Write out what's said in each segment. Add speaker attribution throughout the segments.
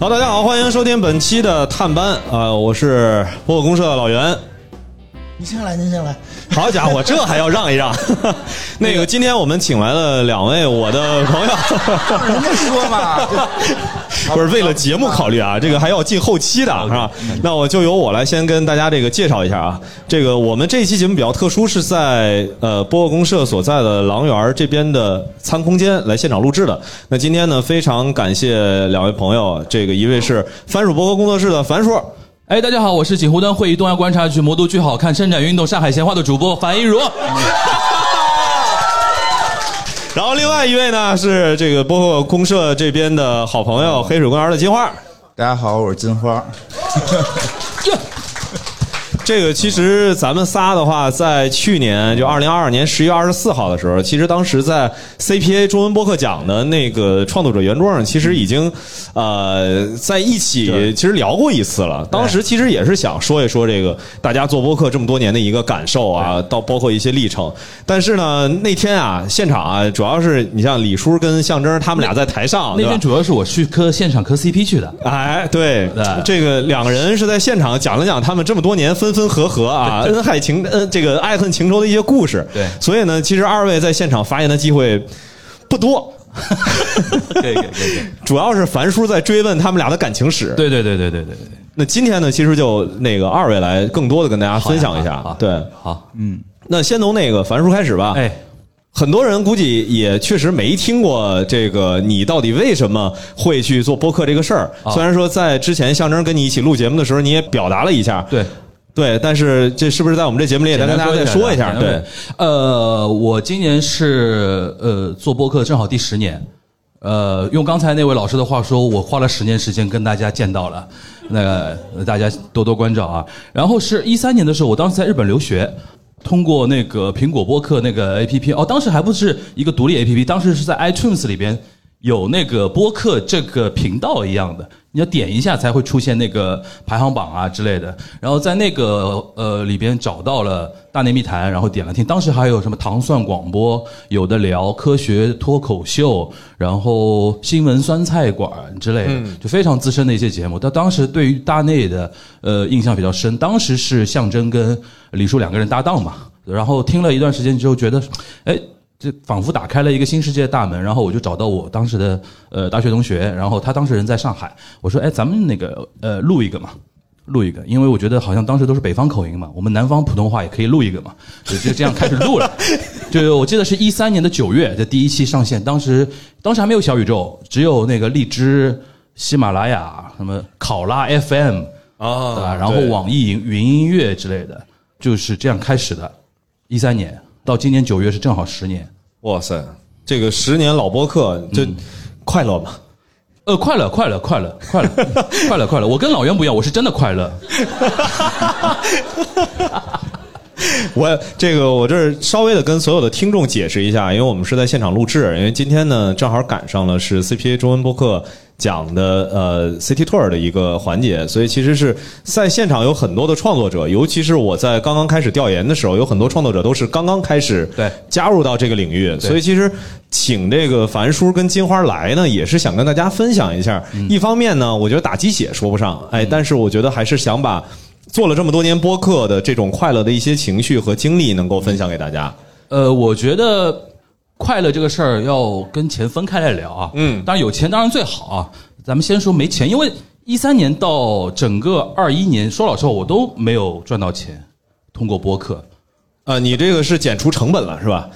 Speaker 1: 好，大家好，欢迎收听本期的探班啊、我是播客公社的老袁。
Speaker 2: 您先来，您先来。
Speaker 1: 好家伙，这还要让一让？那个，今天我们请来了两位我的朋友，
Speaker 2: 让人家说嘛，
Speaker 1: 不是为了节目考虑啊，这个还要进后期的是吧？那我就由我来先跟大家这个介绍一下啊。这个我们这一期节目比较特殊，是在呃播客公社所在的狼园这边的餐空间来现场录制的。那今天呢，非常感谢两位朋友，这个一位是番薯播客工作室的樊叔。
Speaker 3: 哎，大家好，我是锦湖端会议东亚观察局魔都巨好看伸展运动上海闲话的主播樊一茹。
Speaker 1: 然后另外一位呢是这个包括公社这边的好朋友黑水公园的金花。
Speaker 2: 大家好，我是金花。
Speaker 1: 这个其实咱们仨的话，在去年就二零二二年十月二十四号的时候，其实当时在 CPA 中文播客奖的那个创作者圆桌上，其实已经呃在一起其实聊过一次了。当时其实也是想说一说这个大家做播客这么多年的一个感受啊，到包括一些历程。但是呢，那天啊，现场啊，主要是你像李叔跟象征他们俩在台上，
Speaker 3: 那天主要是我去磕现场磕 CP 去的。
Speaker 1: 哎，对
Speaker 3: 对，
Speaker 1: 这个两个人是在现场讲了讲他们这么多年分分合合啊，恩爱情呃这个爱恨情仇的一些故事。
Speaker 3: 对
Speaker 1: 所以呢，其实二位在现场发言的机会不多，
Speaker 3: 可以可以可以。
Speaker 1: 主要是樊叔在追问他们俩的感情史。，
Speaker 3: 对对对对对对对。
Speaker 1: 那今天呢，其实就那个二位来更多的跟大家分享一下
Speaker 3: 好呀。
Speaker 1: 对，
Speaker 3: 好，嗯
Speaker 1: 那先从那个樊叔开始吧。
Speaker 3: 哎，
Speaker 1: 很多人估计也确实没听过这个，你到底为什么会去做播客这个事儿？
Speaker 3: 啊
Speaker 1: 虽然说在之前象征跟你一起录节目的时候，你也表达了一下，
Speaker 3: 对。
Speaker 1: 对，但是这是不是在我们这节目里也再跟大家再说一下？对，
Speaker 3: 呃，我今年是呃做播客正好第十年，呃，用刚才那位老师的话说，我花了十年时间跟大家见到了，那个呃大家多多关照啊。然后是一三年的时候，我当时在日本留学。通过那个苹果播客那个 A P P 哦，当时还不是一个独立 A P P，当时是在 iTunes 里边有那个播客这个频道一样的，你要点一下才会出现那个排行榜啊之类的。然后在那个呃里边找到了大内密谈，然后点了听。当时还有什么糖蒜广播，有的聊科学脱口秀，然后新闻酸菜馆之类的，就非常资深的一些节目。但当时对于大内的呃印象比较深，当时是象征跟李叔两个人搭档嘛，然后听了一段时间之后觉得，哎。这仿佛打开了一个新世界的大门，然后我就找到我当时的呃大学同学，然后他当时人在上海，我说哎咱们那个呃录一个嘛，录一个，因为我觉得好像当时都是北方口音嘛，我们南方普通话也可以录一个嘛，就就这样开始录了。就我记得是一三年的九月，这第一期上线，当时当时还没有小宇宙，只有那个荔枝、喜马拉雅、什么考拉 FM
Speaker 1: 啊
Speaker 3: 对吧？然后网易云云音乐之类的，就是这样开始的。一三年到今年九月是正好十年。
Speaker 1: 哇塞，这个十年老播客，这快乐吗？
Speaker 3: 呃，快乐，快乐，快乐，快乐，快乐，快乐！我跟老袁不一样，我是真的快乐。
Speaker 1: 我这个我这儿稍微的跟所有的听众解释一下，因为我们是在现场录制，因为今天呢正好赶上了是 CPA 中文播客讲的呃 City Tour 的一个环节，所以其实是在现场有很多的创作者，尤其是我在刚刚开始调研的时候，有很多创作者都是刚刚开始
Speaker 3: 对
Speaker 1: 加入到这个领域，所以其实请这个樊叔跟金花来呢，也是想跟大家分享一下。一方面呢，我觉得打鸡血说不上，哎，但是我觉得还是想把。做了这么多年播客的这种快乐的一些情绪和经历，能够分享给大家。
Speaker 3: 呃，我觉得快乐这个事儿要跟钱分开来聊啊。
Speaker 1: 嗯
Speaker 3: 当然有钱当然最好啊。咱们先说没钱，因为一三年到整个二一年，说老实话我都没有赚到钱，通过播客。
Speaker 1: 啊，你这个是减除成本了是吧？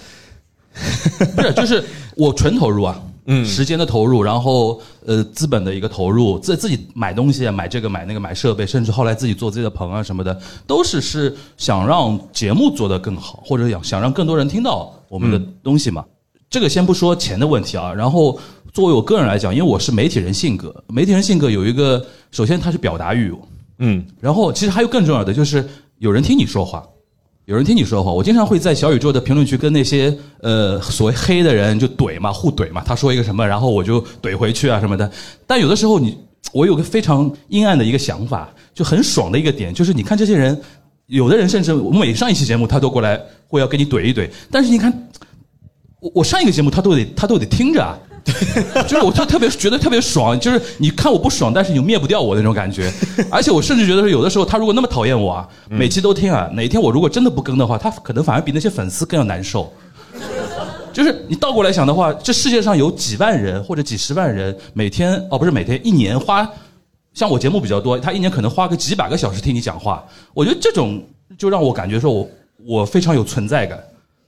Speaker 3: 不是，就是我纯投入啊，
Speaker 1: 嗯。
Speaker 3: 时间的投入，然后呃资本的一个投入，自自己买东西啊，买这个买那个买设备，甚至后来自己做自己的棚啊什么的，都是是想让节目做得更好，或者想想让更多人听到我们的东西嘛。这个先不说钱的问题啊，然后作为我个人来讲，因为我是媒体人性格，媒体人性格有一个，首先它是表达欲，
Speaker 1: 嗯。
Speaker 3: 然后其实还有更重要的就是有人听你说话，有人听你说话。我经常会在小宇宙的评论区跟那些呃所谓黑的人就怼嘛，互怼嘛。他说一个什么，然后我就怼回去啊什么的。但有的时候你我有个非常阴暗的一个想法，就很爽的一个点，就是你看这些人，有的人甚至我每上一期节目他都过来会要跟你怼一怼，但是你看我我上一个节目他都得他都得听着啊。就是我特特别觉得特别爽，就是你看我不爽，但是你灭不掉我那种感觉。而且我甚至觉得说，有的时候他如果那么讨厌我啊，每期都听啊，哪天我如果真的不更的话，他可能反而比那些粉丝更要难受。就是你倒过来想的话，这世界上有几万人或者几十万人每天哦不是每天一年花，像我节目比较多，他一年可能花个几百个小时听你讲话。我觉得这种就让我感觉说我我非常有存在感。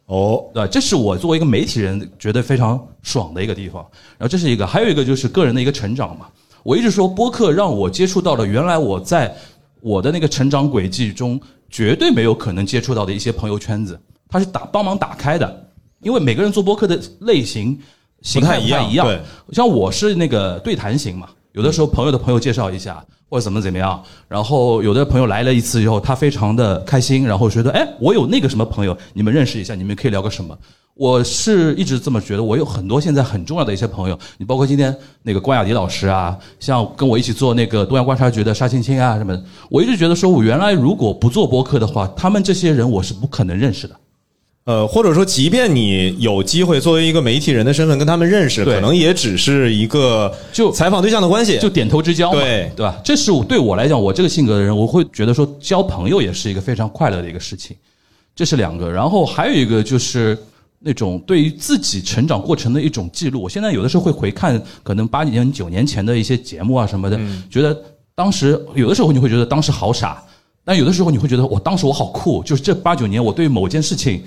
Speaker 1: 哦，
Speaker 3: 对？这是我作为一个媒体人觉得非常爽的一个地方。然后这是一个，还有一个就是个人的一个成长嘛。我一直说播客让我接触到了原来我在我的那个成长轨迹中绝对没有可能接触到的一些朋友圈子，它是打帮忙打开的。因为每个人做播客的类型形态不太一样，
Speaker 1: 对
Speaker 3: 像我是那个对谈型嘛，有的时候朋友的朋友介绍一下，或者怎么怎么样，然后有的朋友来了一次以后，他非常的开心，然后觉得哎，我有那个什么朋友，你们认识一下，你们可以聊个什么。我是一直这么觉得，我有很多现在很重要的一些朋友，你包括今天那个关雅迪老师啊，像跟我一起做那个东亚观察局的沙青青啊什么的，我一直觉得说，我原来如果不做播客的话，他们这些人我是不可能认识的。
Speaker 1: 呃，或者说，即便你有机会作为一个媒体人的身份跟他们认识，可能也只是一个
Speaker 3: 就
Speaker 1: 采访对象的关系。
Speaker 3: 就点头之交嘛，
Speaker 1: 对
Speaker 3: 对吧？这是我对我来讲，我这个性格的人，我会觉得说交朋友也是一个非常快乐的一个事情。这是两个，然后还有一个就是那种对于自己成长过程的一种记录。我现在有的时候会回看可能八年、九年前的一些节目啊什么的，觉得当时有的时候你会觉得当时好傻，但有的时候你会觉得我当时我好酷，就是这八九年我对某件事情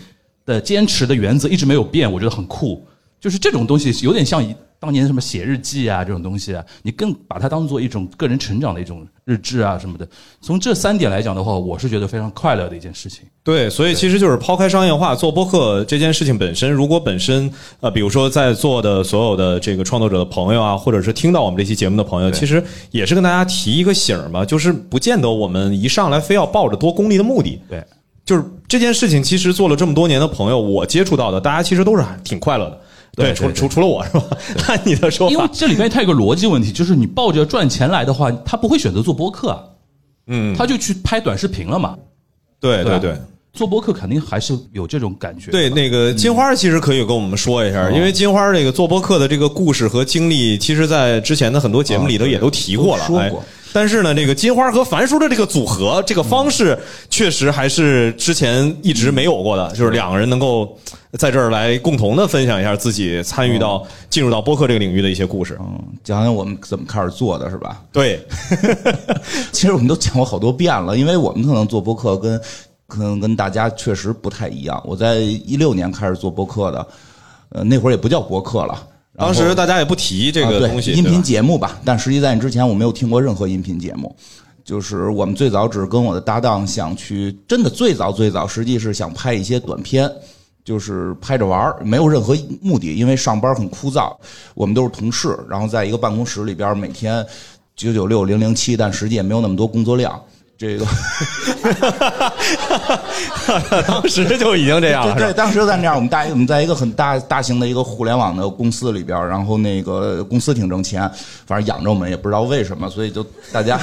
Speaker 3: 的坚持的原则一直没有变，我觉得很酷。就是这种东西有点像以当年什么写日记啊这种东西啊，你更把它当做一种个人成长的一种日志啊什么的。从这三点来讲的话，我是觉得非常快乐的一件事情。
Speaker 1: 对，所以其实就是抛开商业化，做播客这件事情本身，如果本身呃，比如说在座的所有的这个创作者的朋友啊，或者是听到我们这期节目的朋友，其实也是跟大家提一个醒儿嘛，就是不见得我们一上来非要抱着多功利的目的，
Speaker 3: 对，
Speaker 1: 就是这件事情，其实做了这么多年的朋友，我接触到的，大家其实都是挺快乐的。
Speaker 3: 对对
Speaker 1: 除除除了我是吧？按你的说法
Speaker 3: 因为
Speaker 1: 法，
Speaker 3: 这里面它有个逻辑问题，就是你抱着赚钱来的话，他不会选择做播客啊，
Speaker 1: 嗯，
Speaker 3: 他就去拍短视频了嘛。对
Speaker 1: 对对对。
Speaker 3: 做播客肯定还是有这种感觉。
Speaker 1: 对，那个金花其实可以跟我们说一下，因为金花这个做播客的这个故事和经历，其实在之前的很多节目里头也都提过了。
Speaker 2: 说过
Speaker 1: 但是呢，这个金花和樊叔的这个组合，这个方式确实还是之前一直没有过的，就是两个人能够在这儿来共同的分享一下自己参与到进入到播客这个领域的一些故事。
Speaker 2: 嗯，讲讲我们怎么开始做的是吧？
Speaker 1: 对，
Speaker 2: 其实我们都讲过好多遍了，因为我们可能做播客跟可能跟大家确实不太一样。我在一六年开始做播客的，呃，那会儿也不叫播客了。
Speaker 1: 当时大家也不提这个东西，
Speaker 2: 音频节目吧。但实际在你之前，我没有听过任何音频节目。就是我们最早只是跟我的搭档想去，真的最早最早，实际是想拍一些短片，就是拍着玩儿，没有任何目的，因为上班很枯燥。我们都是同事，然后在一个办公室里边，每天九九六零零七，但实际也没有那么多工作量。这个
Speaker 1: 当时就已经这样了，
Speaker 2: 对？当时在那样，我们大我们在一个很大大型的一个互联网的公司里边，然后那个公司挺挣钱，反正养着我们也不知道为什么，所以就大家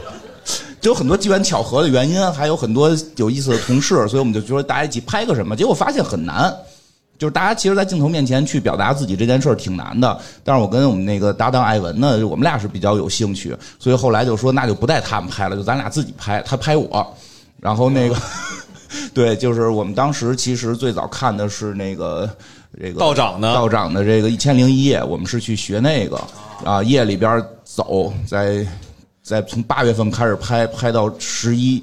Speaker 2: 就有很多机缘巧合的原因，还有很多有意思的同事，所以我们就觉得大家一起拍个什么，结果发现很难。就是大家其实，在镜头面前去表达自己这件事儿挺难的。但是我跟我们那个搭档艾文呢，我们俩是比较有兴趣，所以后来就说那就不带他们拍了，就咱俩自己拍，他拍我，然后那个。对，就是我们当时其实最早看的是那个这个
Speaker 1: 道长的
Speaker 2: 道长的这个《一千零一夜》，我们是去学那个啊，夜里边走，在在从八月份开始拍，拍到十一，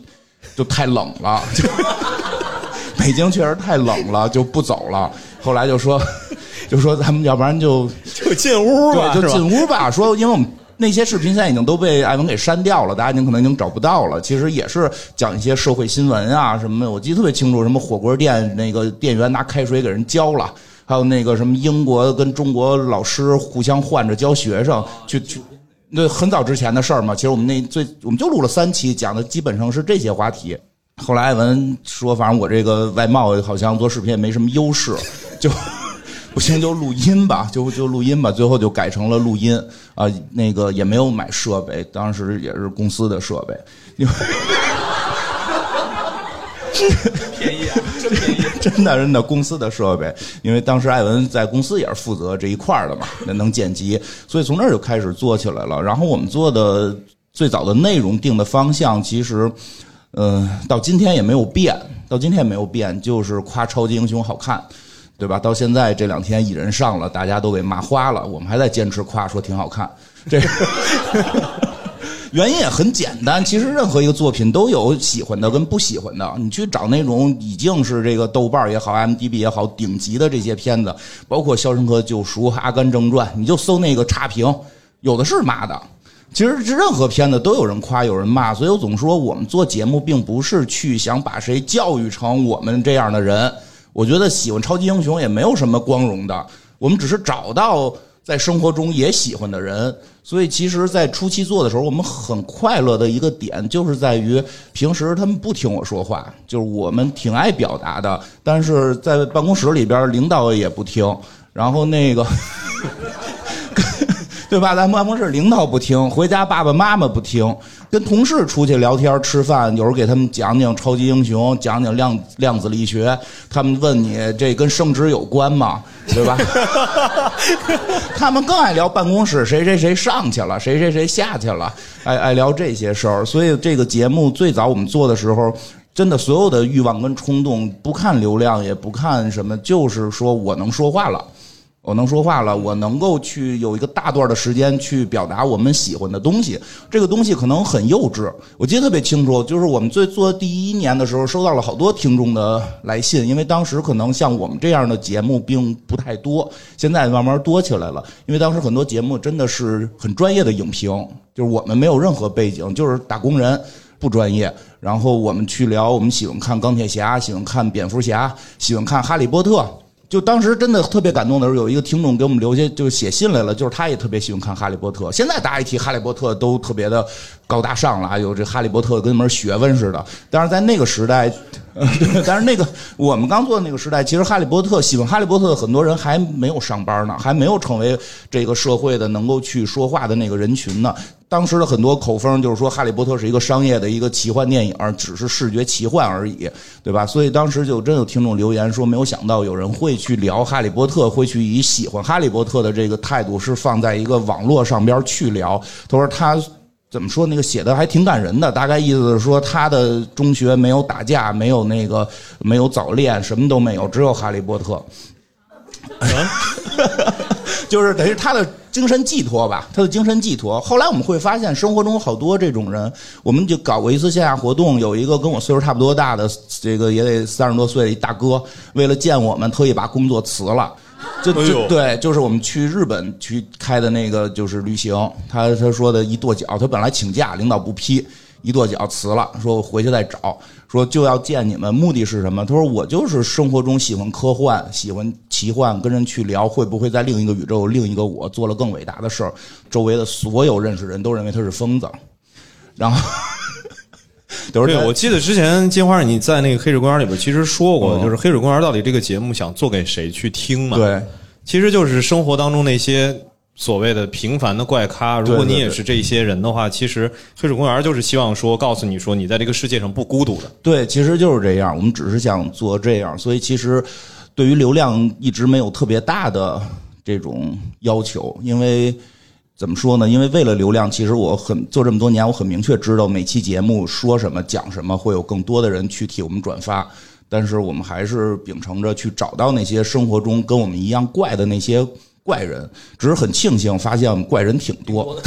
Speaker 2: 就太冷了，就 北京确实太冷了，就不走了。后来就说 就说咱们要不然就
Speaker 1: 就进屋吧，
Speaker 2: 对，就？进屋吧。说，因为我们那些视频现在已经都被艾文给删掉了，大家已经可能已经找不到了。其实也是讲一些社会新闻啊什么的，我记得特别清楚，什么火锅店那个店员拿开水给人浇了。还有那个什么英国跟中国老师互相换着教学生，去去，那很早之前的事儿嘛。其实我们那最我们就录了三期，讲的基本上是这些话题。后来艾文说，反正我这个外貌好像做视频也没什么优势，就不行就录音吧，就就录音吧。最后就改成了录音啊、那个也没有买设备，当时也是公司的设备。因为
Speaker 3: 便宜、啊，真便宜。
Speaker 2: 真的真的公司的设备，因为当时艾文在公司也是负责这一块儿的嘛，那能剪辑，所以从那儿就开始做起来了。然后我们做的最早的内容定的方向，其实，嗯、到今天也没有变，到今天也没有变，就是夸超级英雄好看。对吧？到现在这两天蚁人上了，大家都给骂花了，我们还在坚持夸，说挺好看。这 原因也很简单，其实任何一个作品都有喜欢的跟不喜欢的。你去找那种已经是这个豆瓣也好、M D B 也好顶级的这些片子，包括《肖申克救赎》《阿甘正传》，你就搜那个差评，有的是骂的。其实任何片子都有人夸，有人骂，所以我总说我们做节目并不是去想把谁教育成我们这样的人。我觉得喜欢超级英雄也没有什么光荣的，我们只是找到在生活中也喜欢的人。所以其实，在初期做的时候，我们很快乐的一个点就是在于平时他们不听我说话，就是我们挺爱表达的，但是在办公室里边领导也不听，然后那个。对吧？咱办公室领导不听，回家爸爸妈妈不听，跟同事出去聊天吃饭，有时候给他们讲讲超级英雄，讲讲量量子力学，他们问你这跟升职有关吗？对吧？他们更爱聊办公室谁谁谁上去了，谁谁谁下去了，爱爱聊这些事儿。所以这个节目最早我们做的时候。真的，所有的欲望跟冲动，不看流量，也不看什么，就是说我能说话了。我能说话了，我能够去有一个大段的时间去表达我们喜欢的东西。这个东西可能很幼稚，我记得特别清楚，就是我们最做第一年的时候，收到了好多听众的来信，因为当时可能像我们这样的节目并不太多，现在慢慢多起来了。因为当时很多节目真的是很专业的影评，就是我们没有任何背景，就是打工人。不专业，然后我们去聊，我们喜欢看钢铁侠，喜欢看蝙蝠侠，喜欢看哈利波特。就当时真的特别感动的时候，有一个听众给我们留下，就是写信来了，就是他也特别喜欢看哈利波特。现在大家一提哈利波特都特别的高大上了，有这哈利波特跟门学问似的。但是在那个时代，但是那个我们刚做的那个时代，其实哈利波特喜欢哈利波特的很多人还没有上班呢，还没有成为这个社会的能够去说话的那个人群呢。当时的很多口风就是说，《哈利波特》是一个商业的一个奇幻电影，只是视觉奇幻而已，对吧？所以当时就真有听众留言说，没有想到有人会去聊《哈利波特》，会去以喜欢《哈利波特》的这个态度是放在一个网络上边去聊。他说他怎么说那个写的还挺感人的，大概意思是说他的中学没有打架，没有那个没有早恋，什么都没有，只有《哈利波特》。就是等于他的精神寄托吧，他的精神寄托。后来我们会发现，生活中好多这种人，我们就搞过一次线下活动，有一个跟我岁数差不多大的，这个也得三十多岁的一大哥，为了见我们，特意把工作辞了。就就对，就是我们去日本去开的那个就是旅行，他他说的一跺脚，他本来请假，领导不批，一跺脚辞了，说我回去再找，说就要见你们，目的是什么？他说我就是生活中喜欢科幻，喜欢奇幻，跟人去聊，会不会在另一个宇宙，另一个我做了更伟大的事儿？周围的所有认识人都认为他是疯子，然后。
Speaker 1: 对，我记得之前金花你在那个黑水公园里边其实说过，
Speaker 2: 嗯
Speaker 1: 就是黑水公园到底这个节目想做给谁去听嘛？，
Speaker 2: 对
Speaker 1: 其实就是生活当中那些所谓的平凡的怪咖。如果你也是这些人的话，其实黑水公园就是希望说告诉你说你在这个世界上不孤独的。
Speaker 2: 对，其实就是这样。我们只是想做这样，所以其实对于流量一直没有特别大的这种要求，因为怎么说呢？因为为了流量，其实我很做这么多年，我很明确知道每期节目说什么、讲什么，会有更多的人去替我们转发。但是我们还是秉承着去找到那些生活中跟我们一样怪的那些怪人，只是很庆幸发现怪人挺多。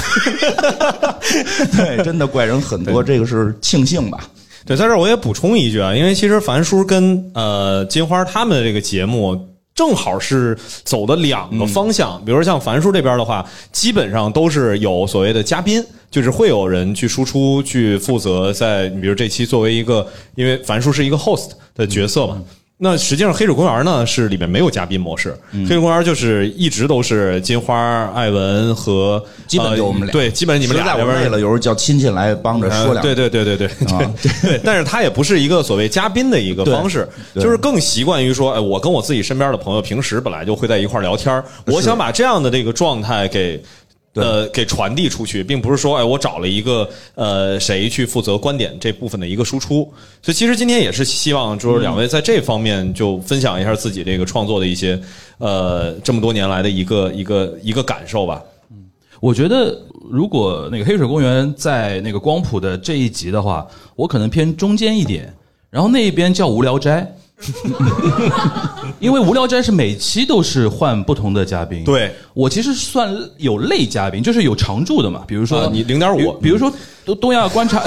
Speaker 2: 对，真的怪人很多，这个是庆幸吧。
Speaker 1: 对，在这儿我也补充一句啊，因为其实樊叔跟呃金花他们的这个节目。正好是走的两个方向，比如像樊叔这边的话，基本上都是有所谓的嘉宾，就是会有人去输出，去负责在，比如这期作为一个，因为樊叔是一个 host 的角色嘛，那实际上，《黑水公园》呢是里面没有嘉宾模式，
Speaker 2: 嗯
Speaker 1: 黑水公园》就是一直都是金花、艾文和
Speaker 2: 基本就我们俩
Speaker 1: 呃对，基本你们俩
Speaker 2: 累了，有时候叫亲戚来帮着说两句。
Speaker 1: 对对对对对对
Speaker 2: 啊
Speaker 1: 对，但是他也不是一个所谓嘉宾的一个方式，就是更习惯于说，哎，我跟我自己身边的朋友平时本来就会在一块聊天我想把这样的这个状态给。
Speaker 2: 对
Speaker 1: 呃，给传递出去，并不是说，哎，我找了一个呃谁去负责观点这部分的一个输出。所以，其实今天也是希望，就是两位在这方面就分享一下自己这个创作的一些呃这么多年来的一个一个一个感受吧。
Speaker 3: 嗯我觉得如果那个黑水公园在那个光谱的这一集的话，我可能偏中间一点，然后那一边叫无聊斋。因为无聊斋是每期都是换不同的嘉宾，
Speaker 1: 对
Speaker 3: 我其实算有类嘉宾，就是有常驻的嘛，比如说、
Speaker 1: 啊你零
Speaker 3: 点五比如说东东亚观察，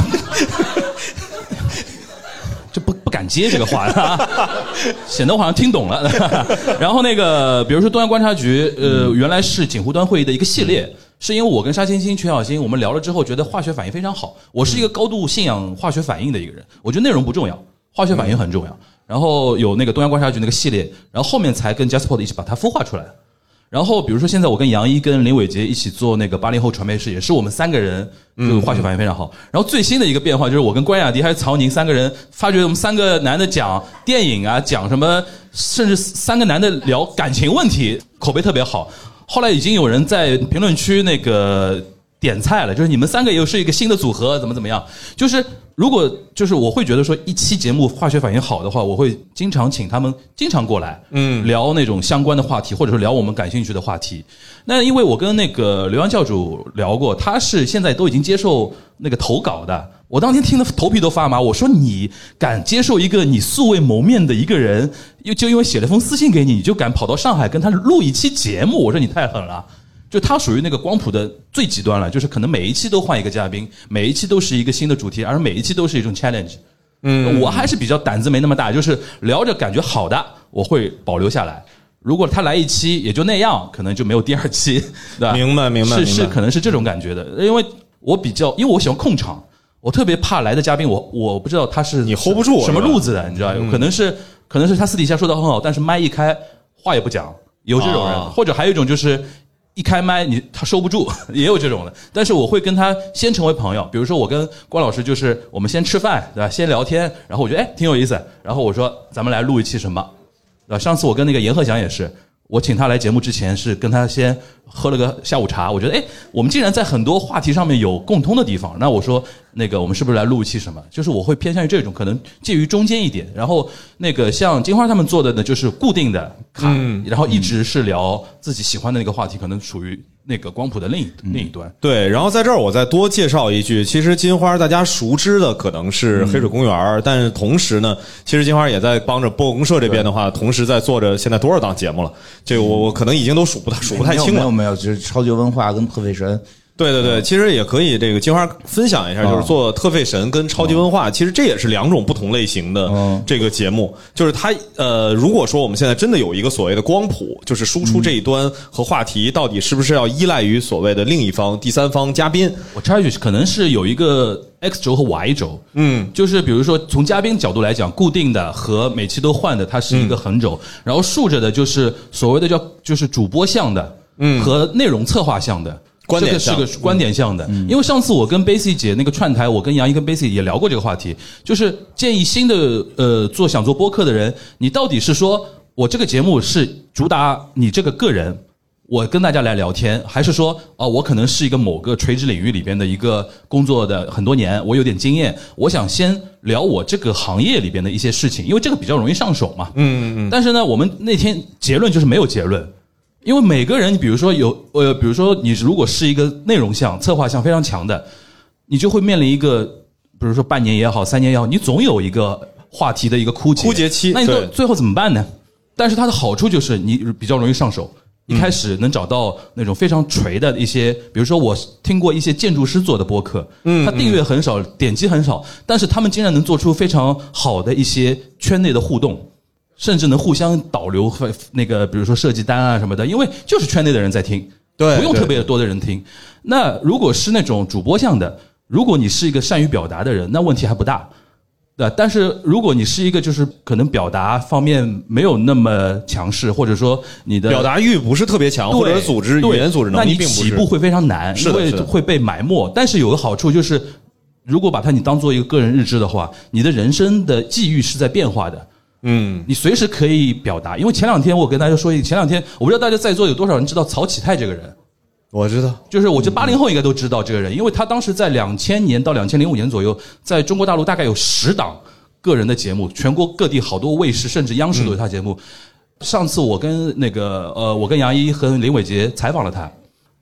Speaker 3: 就不不敢接这个话，显得我好像听懂了。然后那个，比如说东亚观察局，呃，原来是锦湖端会议的一个系列，是因为我跟沙青青、全小新我们聊了之后，觉得化学反应非常好。我是一个高度信仰化学反应的一个人，我觉得内容不重要，化学反应很重要。然后有那个东亚观察局那个系列，然后后面才跟 Jasper 一起把它孵化出来。然后比如说现在我跟杨一、跟林伟杰一起做那个八零后传媒室，也是我们三个人就化学反应非常好。然后最新的一个变化就是我跟关雅迪还有曹宁三个人，发觉我们三个男的讲电影啊，讲什么，甚至三个男的聊感情问题，口碑特别好。后来已经有人在评论区那个点菜了，就是你们三个又是一个新的组合，怎么怎么样？就是如果就是我会觉得说一期节目化学反应好的话，我会经常请他们经常过来，嗯，聊那种相关的话题，或者说聊我们感兴趣的话题。那因为我跟那个刘洋教主聊过，他是现在都已经接受那个投稿的。我当天听得头皮都发麻，我说你敢接受一个你素未谋面的一个人，又就因为写了封私信给你，你就敢跑到上海跟他录一期节目？我说你太狠了。就他属于那个光谱的最极端了，就是可能每一期都换一个嘉宾，每一期都是一个新的主题，而每一期都是一种 challenge。嗯，我还是比较胆子没那么大，就是聊着感觉好的，我会保留下来。如果他来一期也就那样，可能就没有第二期，对吧？
Speaker 1: 明白明白
Speaker 3: 是是，可能是这种感觉的，因为我比较，因为我喜欢控场，我特别怕来的嘉宾，我我不知道他是
Speaker 1: 你 hold 不住
Speaker 3: 什么路子的，你知道？可能是可能是他私底下说的很好，但是麦一开话也不讲，有这种人，
Speaker 1: 啊
Speaker 3: 或者还有一种就是。一开麦，你他收不住，也有这种的。但是我会跟他先成为朋友，比如说我跟关老师就是我们先吃饭，对吧？先聊天，然后我觉得哎挺有意思，然后我说咱们来录一期什么，对吧？上次我跟那个严鹤祥也是，我请他来节目之前是跟他先喝了个下午茶，我觉得哎，我们竟然在很多话题上面有共通的地方，那我说那个我们是不是来录一期什么？就是我会偏向于这种，可能介于中间一点。然后那个像金花他们做的呢，就是固定的卡，然后一直是聊自己喜欢的那个话题，可能属于那个光谱的另一另一端。
Speaker 1: 对，然后在这儿我再多介绍一句，其实金花大家熟知的可能是黑水公园，但是同时呢，其实金花也在帮着播公社这边的话，同时在做着现在多少档节目了，这个我我可能已经都数不太数不太清了。
Speaker 2: 没有没有，就是超级文化跟破费神。
Speaker 1: 对对对，其实也可以这个金花分享一下，就是做特费神跟超级文化，其实这也是两种不同类型的
Speaker 2: 嗯
Speaker 1: 这个节目。就是它呃，如果说我们现在真的有一个所谓的光谱，就是输出这一端和话题到底是不是要依赖于所谓的另一方、第三方嘉宾？
Speaker 3: 我插一句，可能是有一个 X 轴和 Y 轴，嗯，就是比如说从嘉宾角度来讲，固定的和每期都换的，它是一个横轴，然后竖着的就是所谓的叫就是主播向的，嗯，和内容策划向的。这个
Speaker 1: 观点向
Speaker 3: 是个观点向的，因为上次我跟 Bassy 姐那个串台，我跟杨一跟 Bassy 也聊过这个话题，就是建议新的呃做想做播客的人，你到底是说我这个节目是主打你这个个人，我跟大家来聊天，还是说啊、我可能是一个某个垂直领域里边的一个工作的很多年，我有点经验，我想先聊我这个行业里边的一些事情，因为这个比较容易上手嘛。嗯嗯。但是呢，我们那天结论就是没有结论。因为每个人，你比如说有呃，比如说你如果是一个内容项、策划项非常强的，你就会面临一个，比如说半年也好、三年也好，你总有一个话题的一个枯竭
Speaker 1: 枯竭期
Speaker 3: 那你
Speaker 1: 最
Speaker 3: 最后怎么办呢？但是它的好处就是你比较容易上手，一开始能找到那种非常锤的一些，比如说我听过一些建筑师做的播客，嗯，他订阅很少，点击很少，但是他们竟然能做出非常好的一些圈内的互动。甚至能互相导流那个，比如说设计单啊什么的，因为就是圈内的人在听，
Speaker 1: 对对
Speaker 3: 不用特别多的人听。那如果是那种主播向的，如果你是一个善于表达的人，那问题还不大。对，但是如果你是一个就是可能表达方面没有那么强势，或者说你的
Speaker 1: 表达欲不是特别强，或者
Speaker 3: 对
Speaker 1: 组织语
Speaker 3: 对
Speaker 1: 言组织能
Speaker 3: 那你
Speaker 1: 力并不是。
Speaker 3: 起步会非常难，因为
Speaker 1: 是的是的
Speaker 3: 会被埋没。但是有个好处就是，如果把它你当做一个个人日志的话，你的人生的际遇是在变化的。
Speaker 1: 嗯，
Speaker 3: 你随时可以表达，因为前两天我跟大家说一，前两天我不知道大家在座有多少人知道曹启泰这个人，
Speaker 1: 我知道。
Speaker 3: 就是我觉得八零后应该都知道这个人，因为他当时在两千年到两千零五年左右，在中国大陆大概有十档个人的节目，全国各地好多卫视甚至央视都有他节目。上次我跟那个呃，我跟杨一和林伟杰采访了他，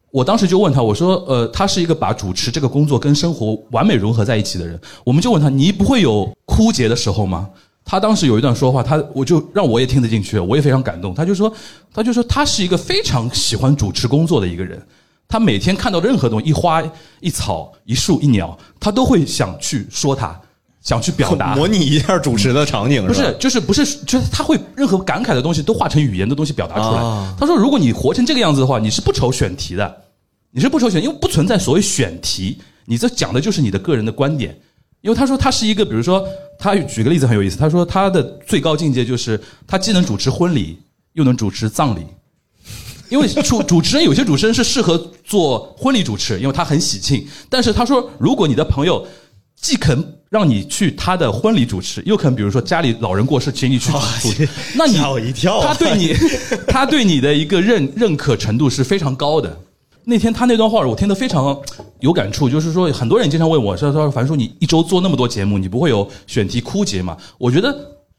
Speaker 3: 我当时就问他，我说呃，他是一个把主持这个工作跟生活完美融合在一起的人，我们就问他，你不会有枯竭的时候吗？他当时有一段说话，他我就让我也听得进去，我也非常感动。他就说，他就说他是一个非常喜欢主持工作的一个人。他每天看到任何东西，一花一草一树一鸟，他都会想去说它，想去表达。
Speaker 1: 模拟一下主持的场景，
Speaker 3: 不是，就是不是，就是他会任何感慨的东西都化成语言的东西表达出来。
Speaker 1: 啊
Speaker 3: 他说，如果你活成这个样子的话，你是不愁选题的，你是不愁选，因为不存在所谓选题，你这讲的就是你的个人的观点。因为他说他是一个，比如说他举个例子很有意思，他说他的最高境界就是他既能主持婚礼，又能主持葬礼。因为主主持人有些主持人是适合做婚礼主持，因为他很喜庆。但是他说，如果你的朋友既肯让你去他的婚礼主持，又肯比如说家里老人过世，请你去主持，那你
Speaker 1: 吓我一跳啊
Speaker 3: 他对你他对你的一个认认可程度是非常高的。那天他那段话我听得非常 有感触，就是说很多人经常问我说说樊叔，你一周做那么多节目，你不会有选题枯竭吗？我觉得。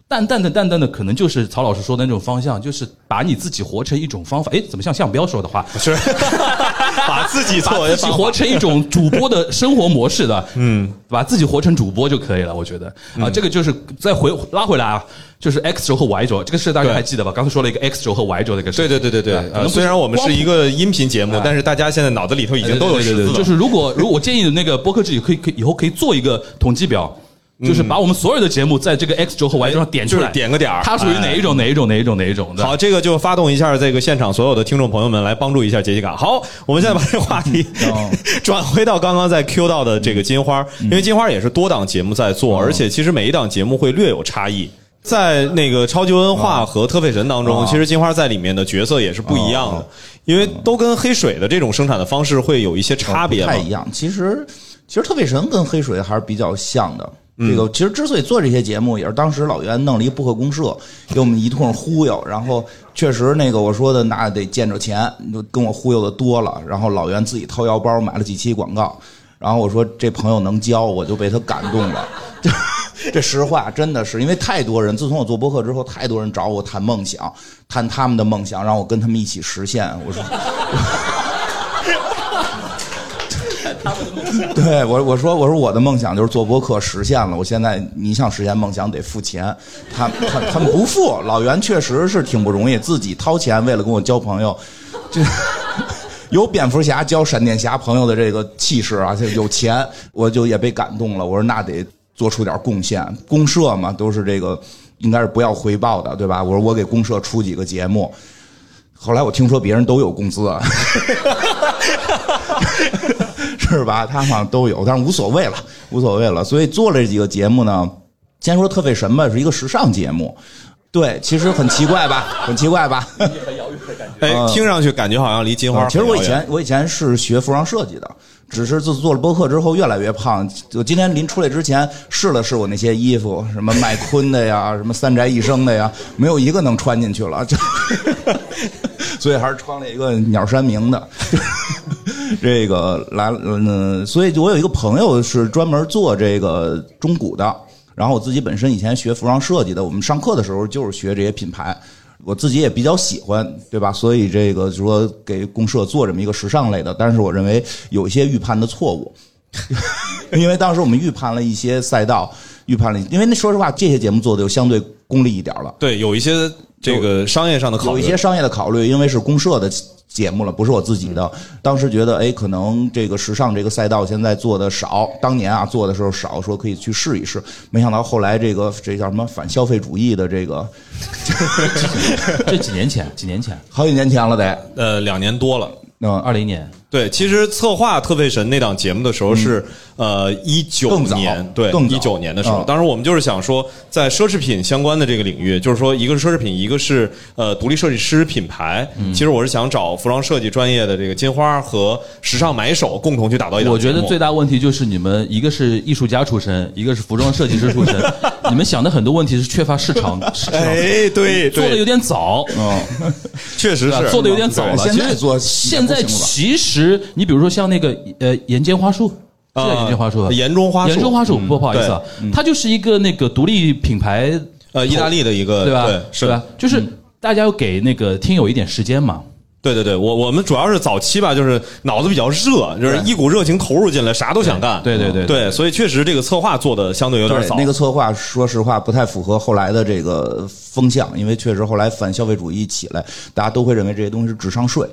Speaker 3: 淡淡的、淡淡的，可能就是曹老师说的那种方向，就是把你自己活成一种方法。哎，怎么像向彪说的话？
Speaker 1: 是把自己
Speaker 3: 把自己活成一种主播的生活模式的，嗯，把自己活成主播就可以了。我觉得啊，这个就是再回拉回来啊，就是 X 轴和 Y 轴，这个事大家还记得吧？刚才说了一个 X 轴和 Y 轴的一个事。
Speaker 1: 对对对对对，虽然我们是一个音频节目，但是大家现在脑子里头已经都有
Speaker 3: 对对对对，
Speaker 1: 识字了。
Speaker 3: 就是如果如果我建议那个播客制可以可以以后可以做一个统计表。就是把我们所有的节目在这个 X 轴和 Y 轴上点出来，
Speaker 1: 就是点个点儿
Speaker 3: 它属于哪一种哪一种哪一种哪一种的。
Speaker 1: 好，这个就发动一下这个现场所有的听众朋友们来帮助一下杰西卡。好，我们现在把这个话题 转回到刚刚在 Q 到的这个金花，因为金花也是多档节目在做，而且其实每一档节目会略有差异。在那个超级文化和特费神当中，其实金花在里面的角色也是不一样的，因为都跟黑水的这种生产的方式会有一些差别
Speaker 2: 不太。一样。其实，其实特费神跟黑水还是比较像的。这个其实之所以做这些节目，也是当时老袁弄了一播客公社，给我们一通忽悠。然后确实那个我说的那得见着钱，就跟我忽悠的多了。然后老袁自己掏腰包买了几期广告。然后我说这朋友能交，我就被他感动了。这实话真的是因为太多人，自从我做播客之后，太多人找我谈梦想，谈他们的梦想，让我跟他们一起实现。我说。对我我说我说我的梦想就是做播客实现了，我现在你想实现梦想得付钱，他他他们不付，老袁确实是挺不容易，自己掏钱为了跟我交朋友，这有蝙蝠侠交闪电侠朋友的这个气势啊，就有钱，我就也被感动了，我说那得做出点贡献，公社嘛都是这个应该是不要回报的，对吧？我说我给公社出几个节目。后来我听说别人都有工资，啊，是吧？他好像都有，但是无所谓了，无所谓了。所以做了这几个节目呢，先说特费神吧，是一个时尚节目。对，其实很奇怪吧，很奇怪吧？
Speaker 1: 哎，听上去感觉好像离金花
Speaker 2: 嗯其实我以前我以前是学服装设计的，只是自做了播客之后越来越胖。我今天临出来之前试了试我那些衣服，什么麦昆的呀，什么三宅一生的呀，没有一个能穿进去了，就所以还是穿了一个鸟山明的。这个来，嗯，所以就我有一个朋友是专门做这个中古的，然后我自己本身以前学服装设计的，我们上课的时候就是学这些品牌。我自己也比较喜欢，对吧？所以这个说给公社做这么一个时尚类的，但是我认为有一些预判的错误，因为当时我们预判了一些赛道，预判了，因为那说实话，这些节目做的就相对功利一点了，
Speaker 1: 对，有一些这个商业上的考虑，
Speaker 2: 有一些商业的考虑，因为是公社的节目了，不是我自己的。当时觉得，哎，可能这个时尚这个赛道现在做的少，当年啊做的时候少，说可以去试一试。没想到后来这个这叫什么反消费主义的这个，
Speaker 3: 这几年前，几年前，
Speaker 2: 好几年前了得。
Speaker 1: 呃两年多了，
Speaker 2: 那
Speaker 3: 二零年，
Speaker 1: 对，其实策划特费神那档节目的时候是、呃一九年，对，一九年的时候
Speaker 2: 嗯，
Speaker 1: 当时我们就是想说，在奢侈品相关的这个领域，就是说一个是奢侈品，一个是呃独立设计师品牌。其实我是想找服装设计专业的这个金花和时尚买手共同去打造一档节目
Speaker 3: 我觉得最大问题就是你们一个是艺术家出身，一个是服装设计师出身，你们想的很多问题是缺乏市场，市场。
Speaker 1: 哎，对，
Speaker 3: 做的有点早，
Speaker 2: 嗯，
Speaker 1: 确实是。
Speaker 3: 做的有点早了。
Speaker 2: 现在做
Speaker 3: 现在其实你比如说像那个呃岩间花束。是叫岩间花束
Speaker 1: 岩中花束。
Speaker 3: 岩中花束，不不好意思啊，它就是一个那个独立品牌，
Speaker 1: 呃意大利的一个
Speaker 3: 对吧？
Speaker 1: 对是。
Speaker 3: 吧？就是大家要给那个听友一点时间嘛，
Speaker 1: 对对对，我我们主要是早期吧，就是脑子比较热，就是一股热情投入进来，啥都想干。
Speaker 3: 对对对
Speaker 1: 对，所以确实这个策划做的相对有点早。
Speaker 2: 那个策划，说实话不太符合后来的这个风向，因为确实后来反消费主义起来，大家都会认为这些东西是智商税。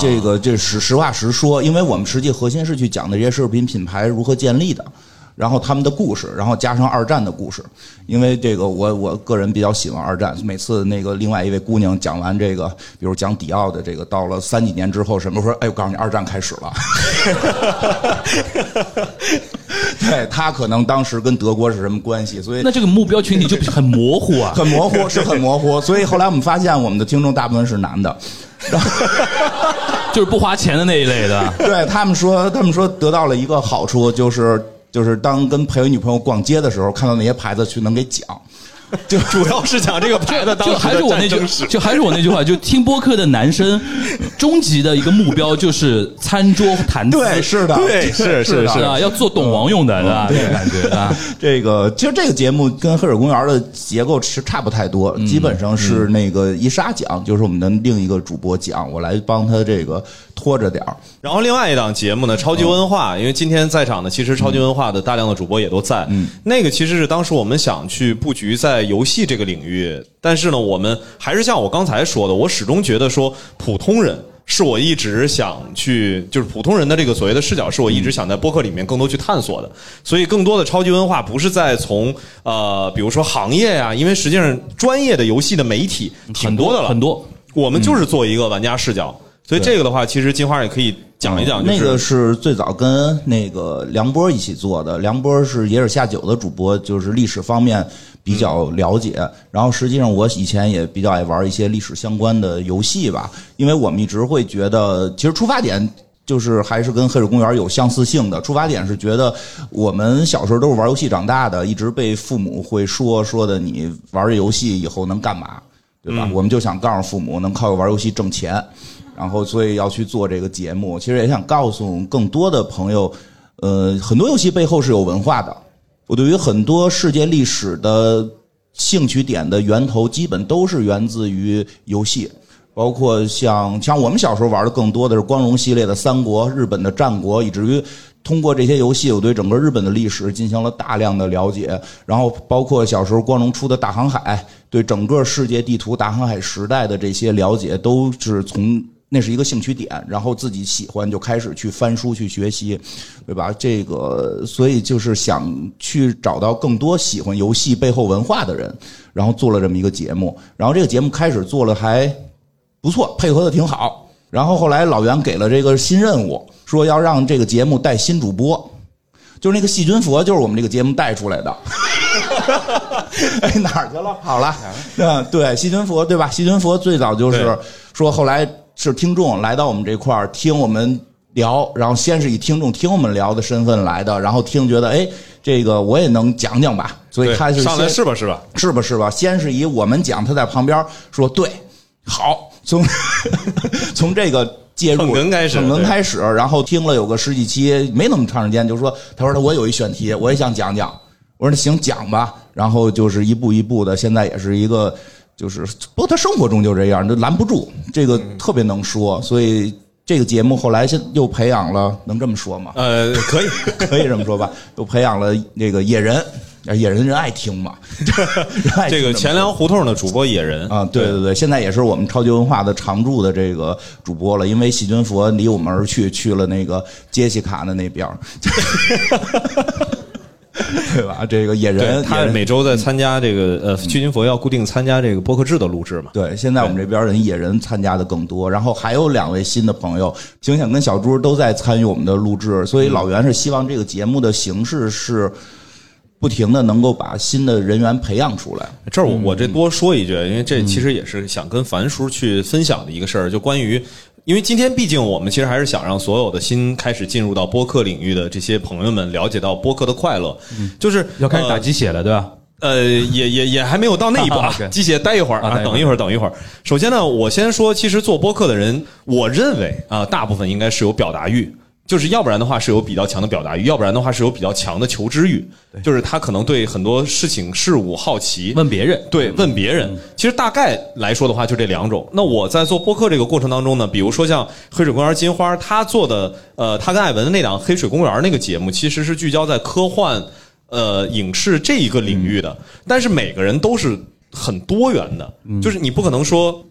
Speaker 2: 这个这实实话实说，因为我们实际核心是去讲的这些奢侈品品牌如何建立的，然后他们的故事，然后加上二战的故事。因为这个我我个人比较喜欢二战，每次那个另外一位姑娘讲完这个，比如讲迪奥的这个，到了三几年之后，什么说，哎，我告诉你，二战开始了。对他可能当时跟德国是什么关系，所以
Speaker 3: 那这个目标群体就很模糊啊。
Speaker 2: 很模糊，是很模糊。所以后来我们发现，我们的听众大部分是男的。
Speaker 3: 就是不花钱的那一类的。
Speaker 2: 对他们说，他们说得到了一个好处，就是就是当跟陪女朋友逛街的时候，看到那些牌子去能给讲。
Speaker 1: 就主要是讲这个牌子当时
Speaker 3: 就还是我那句就还是我那句话，就听播客的男生，终极的一个目标就是餐桌谈资，
Speaker 2: 对，是的，
Speaker 1: 对 是是
Speaker 3: 是啊，要做懂王用的，是吧？这个感觉啊，
Speaker 2: 这个其实这个节目跟《黑水公园》的结构是差不太多，基本上是那个伊莎讲，就是我们的另一个主播讲，我来帮他这个拖着点儿。
Speaker 1: 然后另外一档节目呢，超级文化，因为今天在场的其实超级文化的大量的主播也都在，嗯，那个其实是当时我们想去布局在游戏这个领域，但是呢，我们还是像我刚才说的，我始终觉得说普通人。是我一直想去，就是普通人的这个所谓的视角，是我一直想在播客里面更多去探索的。所以，更多的超级文化不是在从呃，比如说行业呀、因为实际上专业的游戏的媒体挺多的了，
Speaker 3: 很多。
Speaker 1: 我们就是做一个玩家视角，所以这个的话，其实金花也可以讲一讲。
Speaker 2: 那个是最早跟那个梁波一起做的，梁波是野尔下酒的主播，就是历史方面比较了解。然后实际上我以前也比较爱玩一些历史相关的游戏吧，因为我们一直会觉得，其实出发点。就是还是跟黑水公园有相似性的出发点是觉得我们小时候都是玩游戏长大的，一直被父母会说说的，你玩这游戏以后能干嘛，对吧？我们就想告诉父母能靠玩游戏挣钱，然后所以要去做这个节目。其实也想告诉更多的朋友，呃，很多游戏背后是有文化的。我对于很多世界历史的兴趣点的源头，基本都是源自于游戏。包括像像我们小时候玩的更多的是光荣系列的三国、日本的战国，以至于通过这些游戏，我对整个日本的历史进行了大量的了解。然后包括小时候光荣出的大航海，对整个世界地图、大航海时代的这些了解，都是从那是一个兴趣点，然后自己喜欢就开始去翻书去学习，对吧？这个所以就是想去找到更多喜欢游戏背后文化的人，然后做了这么一个节目。然后这个节目开始做了还。不错，配合的挺好。然后后来老袁给了这个新任务，说要让这个节目带新主播，就是那个细菌佛，就是我们这个节目带出来的。哎，哪儿去了？好了，嗯，对，细菌佛对吧？细菌佛最早就是说，后来是听众来到我们这块儿听我们聊，然后先是以听众听我们聊的身份来的，然后听觉得哎，这个我也能讲讲吧，所以他是
Speaker 1: 上来是吧是吧
Speaker 2: 是吧是吧？先是以我们讲，他在旁边说对。好，从 从这个介入
Speaker 1: 捧哏开始，
Speaker 2: 开始，然后听了有个十几期，没那么长时间，就说他说他我有一选题，我也想讲讲。我说那行讲吧，然后就是一步一步的，现在也是一个就是，不过他生活中就这样，就拦不住，这个特别能说，所以这个节目后来现又培养了，能这么说吗？
Speaker 1: 呃，可以。
Speaker 2: 可以这么说吧，又培养了那个野人。野人人爱听嘛，
Speaker 1: 这个钱粮胡同的主播野人。
Speaker 2: 啊，对对对，现在也是我们超级文化的常驻的这个主播了，因为细菌佛离我们而去，去了那个杰西卡的那边 对吧？这个野人，
Speaker 1: 他每周在参加这个呃，巨金佛要固定参加这个播客制的录制嘛。
Speaker 2: 对，现在我们这边人野人参加的更多，然后还有两位新的朋友，景想跟小猪都在参与我们的录制，所以老袁是希望这个节目的形式是不停的能够把新的人员培养出来。
Speaker 1: 这儿我我这多说一句，因为这其实也是想跟樊叔去分享的一个事儿，就关于。因为今天毕竟我们其实还是想让所有的新开始进入到播客领域的这些朋友们了解到播客的快乐，就是
Speaker 3: 要开始打
Speaker 1: 呃
Speaker 3: 鸡血了，对吧？
Speaker 1: 呃，也也也还没有到那一步啊 鸡血待一会儿啊，等一会儿，等一会儿。首先呢，我先说，其实做播客的人，我认为啊，大部分应该是有表达欲。就是要不然的话是有比较强的表达欲，要不然的话是有比较强的求知欲。就是他可能对很多事情事物好奇，
Speaker 3: 问别人，
Speaker 1: 对，问别人。其实大概来说的话，就这两种。那我在做播客这个过程当中呢，比如说像黑水公园金花，他做的呃，他跟艾文的那档《黑水公园》那个节目，其实是聚焦在科幻呃影视这一个领域的，但是每个人都是很多元的，就是你不可能说。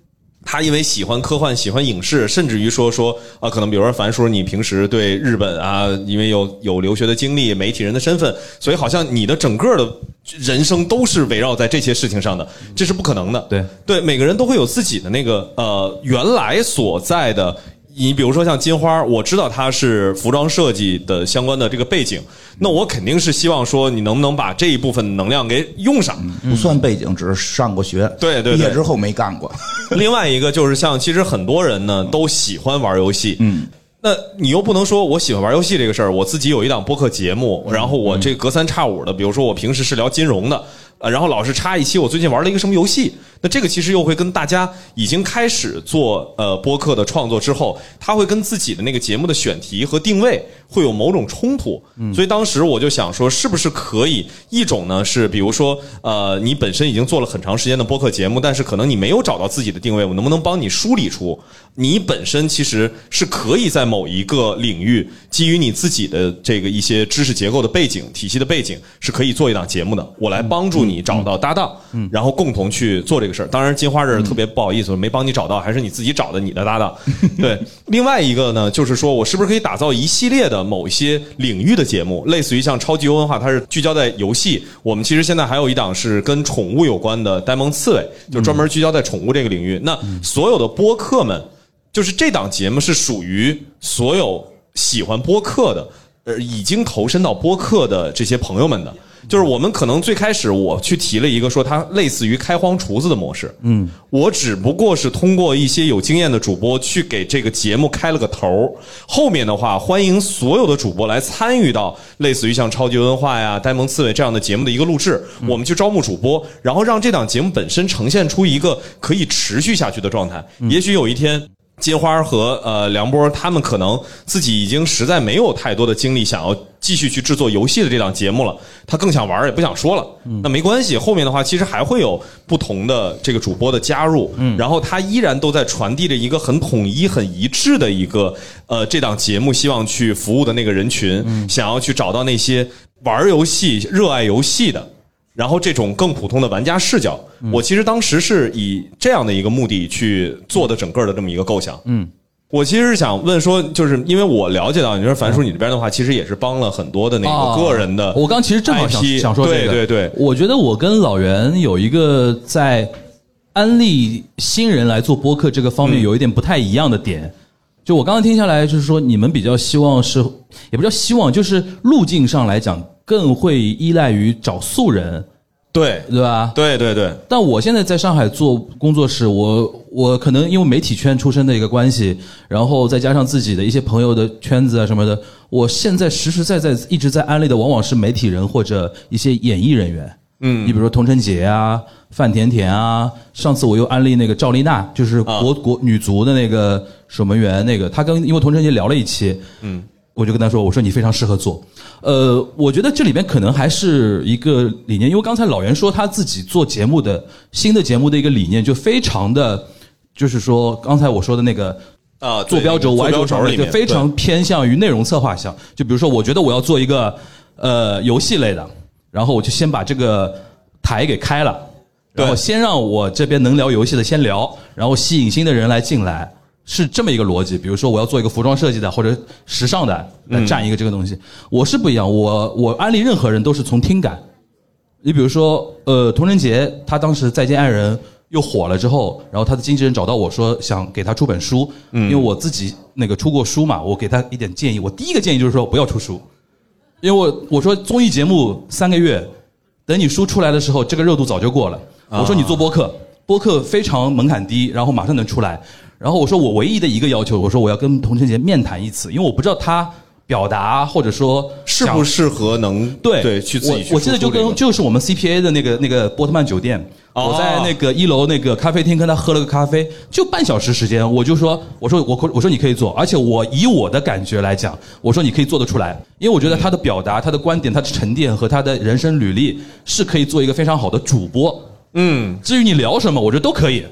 Speaker 1: 他因为喜欢科幻、喜欢影视，甚至于说说啊，可能比如说樊叔，你平时对日本啊，因为有有留学的经历、媒体人的身份，所以好像你的整个的人生都是围绕在这些事情上的，这是不可能的。
Speaker 3: 对
Speaker 1: 对，每个人都会有自己的那个呃原来所在的。你比如说像金花，我知道她是服装设计的相关的这个背景，那我肯定是希望说你能不能把这一部分能量给用上。
Speaker 2: 不算背景，只是上过学，
Speaker 1: 对对对。
Speaker 2: 毕业之后没干过。
Speaker 1: 另外一个就是像，其实很多人呢都喜欢玩游戏，嗯，那你又不能说我喜欢玩游戏这个事儿，我自己有一档播客节目，然后我这隔三差五的，比如说我平时是聊金融的，呃，然后老是插一期我最近玩了一个什么游戏，那这个其实又会跟大家已经开始做呃播客的创作之后，他会跟自己的那个节目的选题和定位会有某种冲突，所以当时我就想说，是不是可以一种呢是比如说呃你本身已经做了很长时间的播客节目，但是可能你没有找到自己的定位，我能不能帮你梳理出你本身其实是可以在某一个领域基于你自己的这个一些知识结构的背景、体系的背景，是可以做一档节目的。我来帮助你找到搭档，然后共同去做这个事儿。当然，金花这儿特别不好意思，没帮你找到，还是你自己找的你的搭档。对，另外一个呢，就是说我是不是可以打造一系列的某一些领域的节目，类似于像超级优文化，它是聚焦在游戏。我们其实现在还有一档是跟宠物有关的《呆萌刺猬》，就专门聚焦在宠物这个领域。那所有的播客们。就是这档节目是属于所有喜欢播客的，呃，已经投身到播客的这些朋友们的。就是我们可能最开始我去提了一个说它类似于开荒厨子的模式，嗯，我只不过是通过一些有经验的主播去给这个节目开了个头儿后面的话欢迎所有的主播来参与到类似于像超级文化呀、呆萌刺猬这样的节目的一个录制，我们去招募主播，然后让这档节目本身呈现出一个可以持续下去的状态。也许有一天。金花和呃梁波他们可能自己已经实在没有太多的精力想要继续去制作游戏的这档节目了，他更想玩儿也不想说了。那没关系，后面的话其实还会有不同的这个主播的加入，然后他依然都在传递着一个很统一、很一致的一个呃这档节目希望去服务的那个人群，想要去找到那些玩游戏、热爱游戏的。然后这种更普通的玩家视角，我其实当时是以这样的一个目的去做的整个的这么一个构想。嗯，我其实是想问说，就是因为我了解到，你说樊叔你这边的话，其实也是帮了很多的那
Speaker 3: 啊
Speaker 1: 个个人的
Speaker 3: 我刚其实正好想想说这个，
Speaker 1: 对对对，
Speaker 3: 我觉得我跟老袁有一个在安利新人来做播客这个方面
Speaker 1: 嗯
Speaker 3: 有一点不太一样的点。就我刚刚听下来，就是说你们比较希望是，也不叫希望，就是路径上来讲更会依赖于找素人，
Speaker 1: 对。
Speaker 3: 对吧？
Speaker 1: 对对对，
Speaker 3: 但我现在在上海做工作室，我我可能因为媒体圈出身的一个关系，然后再加上自己的一些朋友的圈子啊什么的，我现在实实在在一直在安利的往往是媒体人或者一些演艺人员。嗯，你比如说童晨杰啊、范甜甜啊，上次我又安利那个赵丽娜，就是国、国女足的那个守门员，那个她跟因为童晨杰聊了一期，嗯，我就跟他说，我说你非常适合做。呃，我觉得这里边可能还是一个理念，因为刚才老袁说他自己做节目的新的节目的一个理念，就非常的，就是说刚才我说的那个
Speaker 1: 啊，
Speaker 3: 坐标轴、
Speaker 1: 坐
Speaker 3: Y
Speaker 1: 标
Speaker 3: 轴上面就
Speaker 1: 轴里面
Speaker 3: 非常偏向于内容策划项。就比如说，我觉得我要做一个呃游戏类的，然后我就先把这个台给开了，然后先让我这边能聊游戏的先聊，然后吸引新的人来进来。是这么一个逻辑。比如说，我要做一个服装设计的或者时尚的来占一个这个东西，我是不一样。我我安利任何人都是从听感。你比如说，呃，童晨杰他当时《再见爱人》又火了之后，然后他的经纪人找到我说想给他出本书，嗯因为我自己那个出过书嘛，我给他一点建议。我第一个建议就是说不要出书，因为我我说综艺节目三个月，等你书出来的时候，这个热度早就过了。我说你做播客，播客非常门槛低，然后马上能出来。然后我说我唯一的一个要求，我说我要跟童晨杰面谈一次，因为我不知道他表达或者说
Speaker 1: 适不适合能
Speaker 3: 对
Speaker 1: 对去自己去
Speaker 3: 我我记得就跟就是我们 CPA 的那个那个波特曼酒店，
Speaker 1: 哦。
Speaker 3: 我在那个一楼那个咖啡厅跟他喝了个咖啡，就半小时时间，我就说我说我我说你可以做，而且我以我的感觉来讲，我说你可以做得出来，因为我觉得他的表达、他的观点、他的沉淀和他的人生履历是可以做一个非常好的主播。
Speaker 1: 嗯，
Speaker 3: 至于你聊什么，我觉得都可以，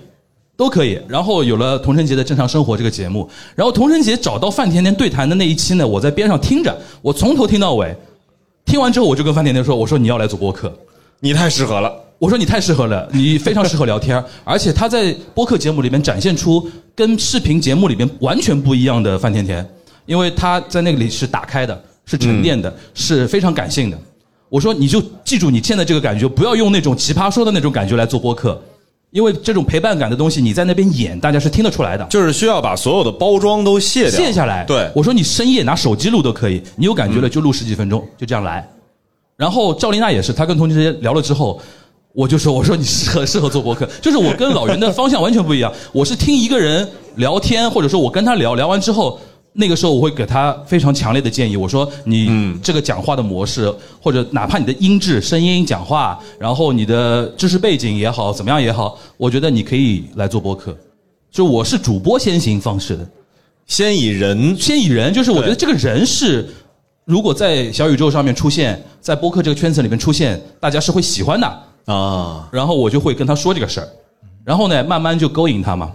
Speaker 3: 都可以。然后有了童晨杰的正常生活这个节目，然后童晨杰找到范甜甜对谈的那一期呢，我在边上听着，我从头听到尾，听完之后我就跟范甜甜说，我说你要来做播客。
Speaker 1: 你太适合了。
Speaker 3: 我说你太适合了，你非常适合聊天，而且他在播客节目里面展现出跟视频节目里面完全不一样的范甜甜，因为他在那个里是打开的，是沉淀的，是非常感性的。我说你就记住你现在这个感觉，不要用那种奇葩说的那种感觉来做播客，因为这种陪伴感的东西你在那边演，大家是听得出来的。
Speaker 1: 就是需要把所有的包装都卸掉，
Speaker 3: 卸下来。
Speaker 1: 对，
Speaker 3: 我说你深夜拿手机录都可以，你有感觉了就录十几分钟，就这样来。然后赵丽娜也是，她跟童晨杰聊了之后，我就说我说你适合适合做博客，就是我跟老袁的方向完全不一样。我是听一个人聊天，或者说我跟他聊聊完之后。那个时候我会给他非常强烈的建议，我说你这个讲话的模式，或者哪怕你的音质、声音、讲话，然后你的知识背景也好，怎么样也好，我觉得你可以来做播客。就我是主播先行方式的，
Speaker 1: 先以人
Speaker 3: 先以人，就是我觉得这个人是，如果在小宇宙上面出现，在播客这个圈子里面出现，大家是会喜欢的。
Speaker 1: 啊，
Speaker 3: 然后我就会跟他说这个事儿，然后呢，慢慢就勾引他嘛。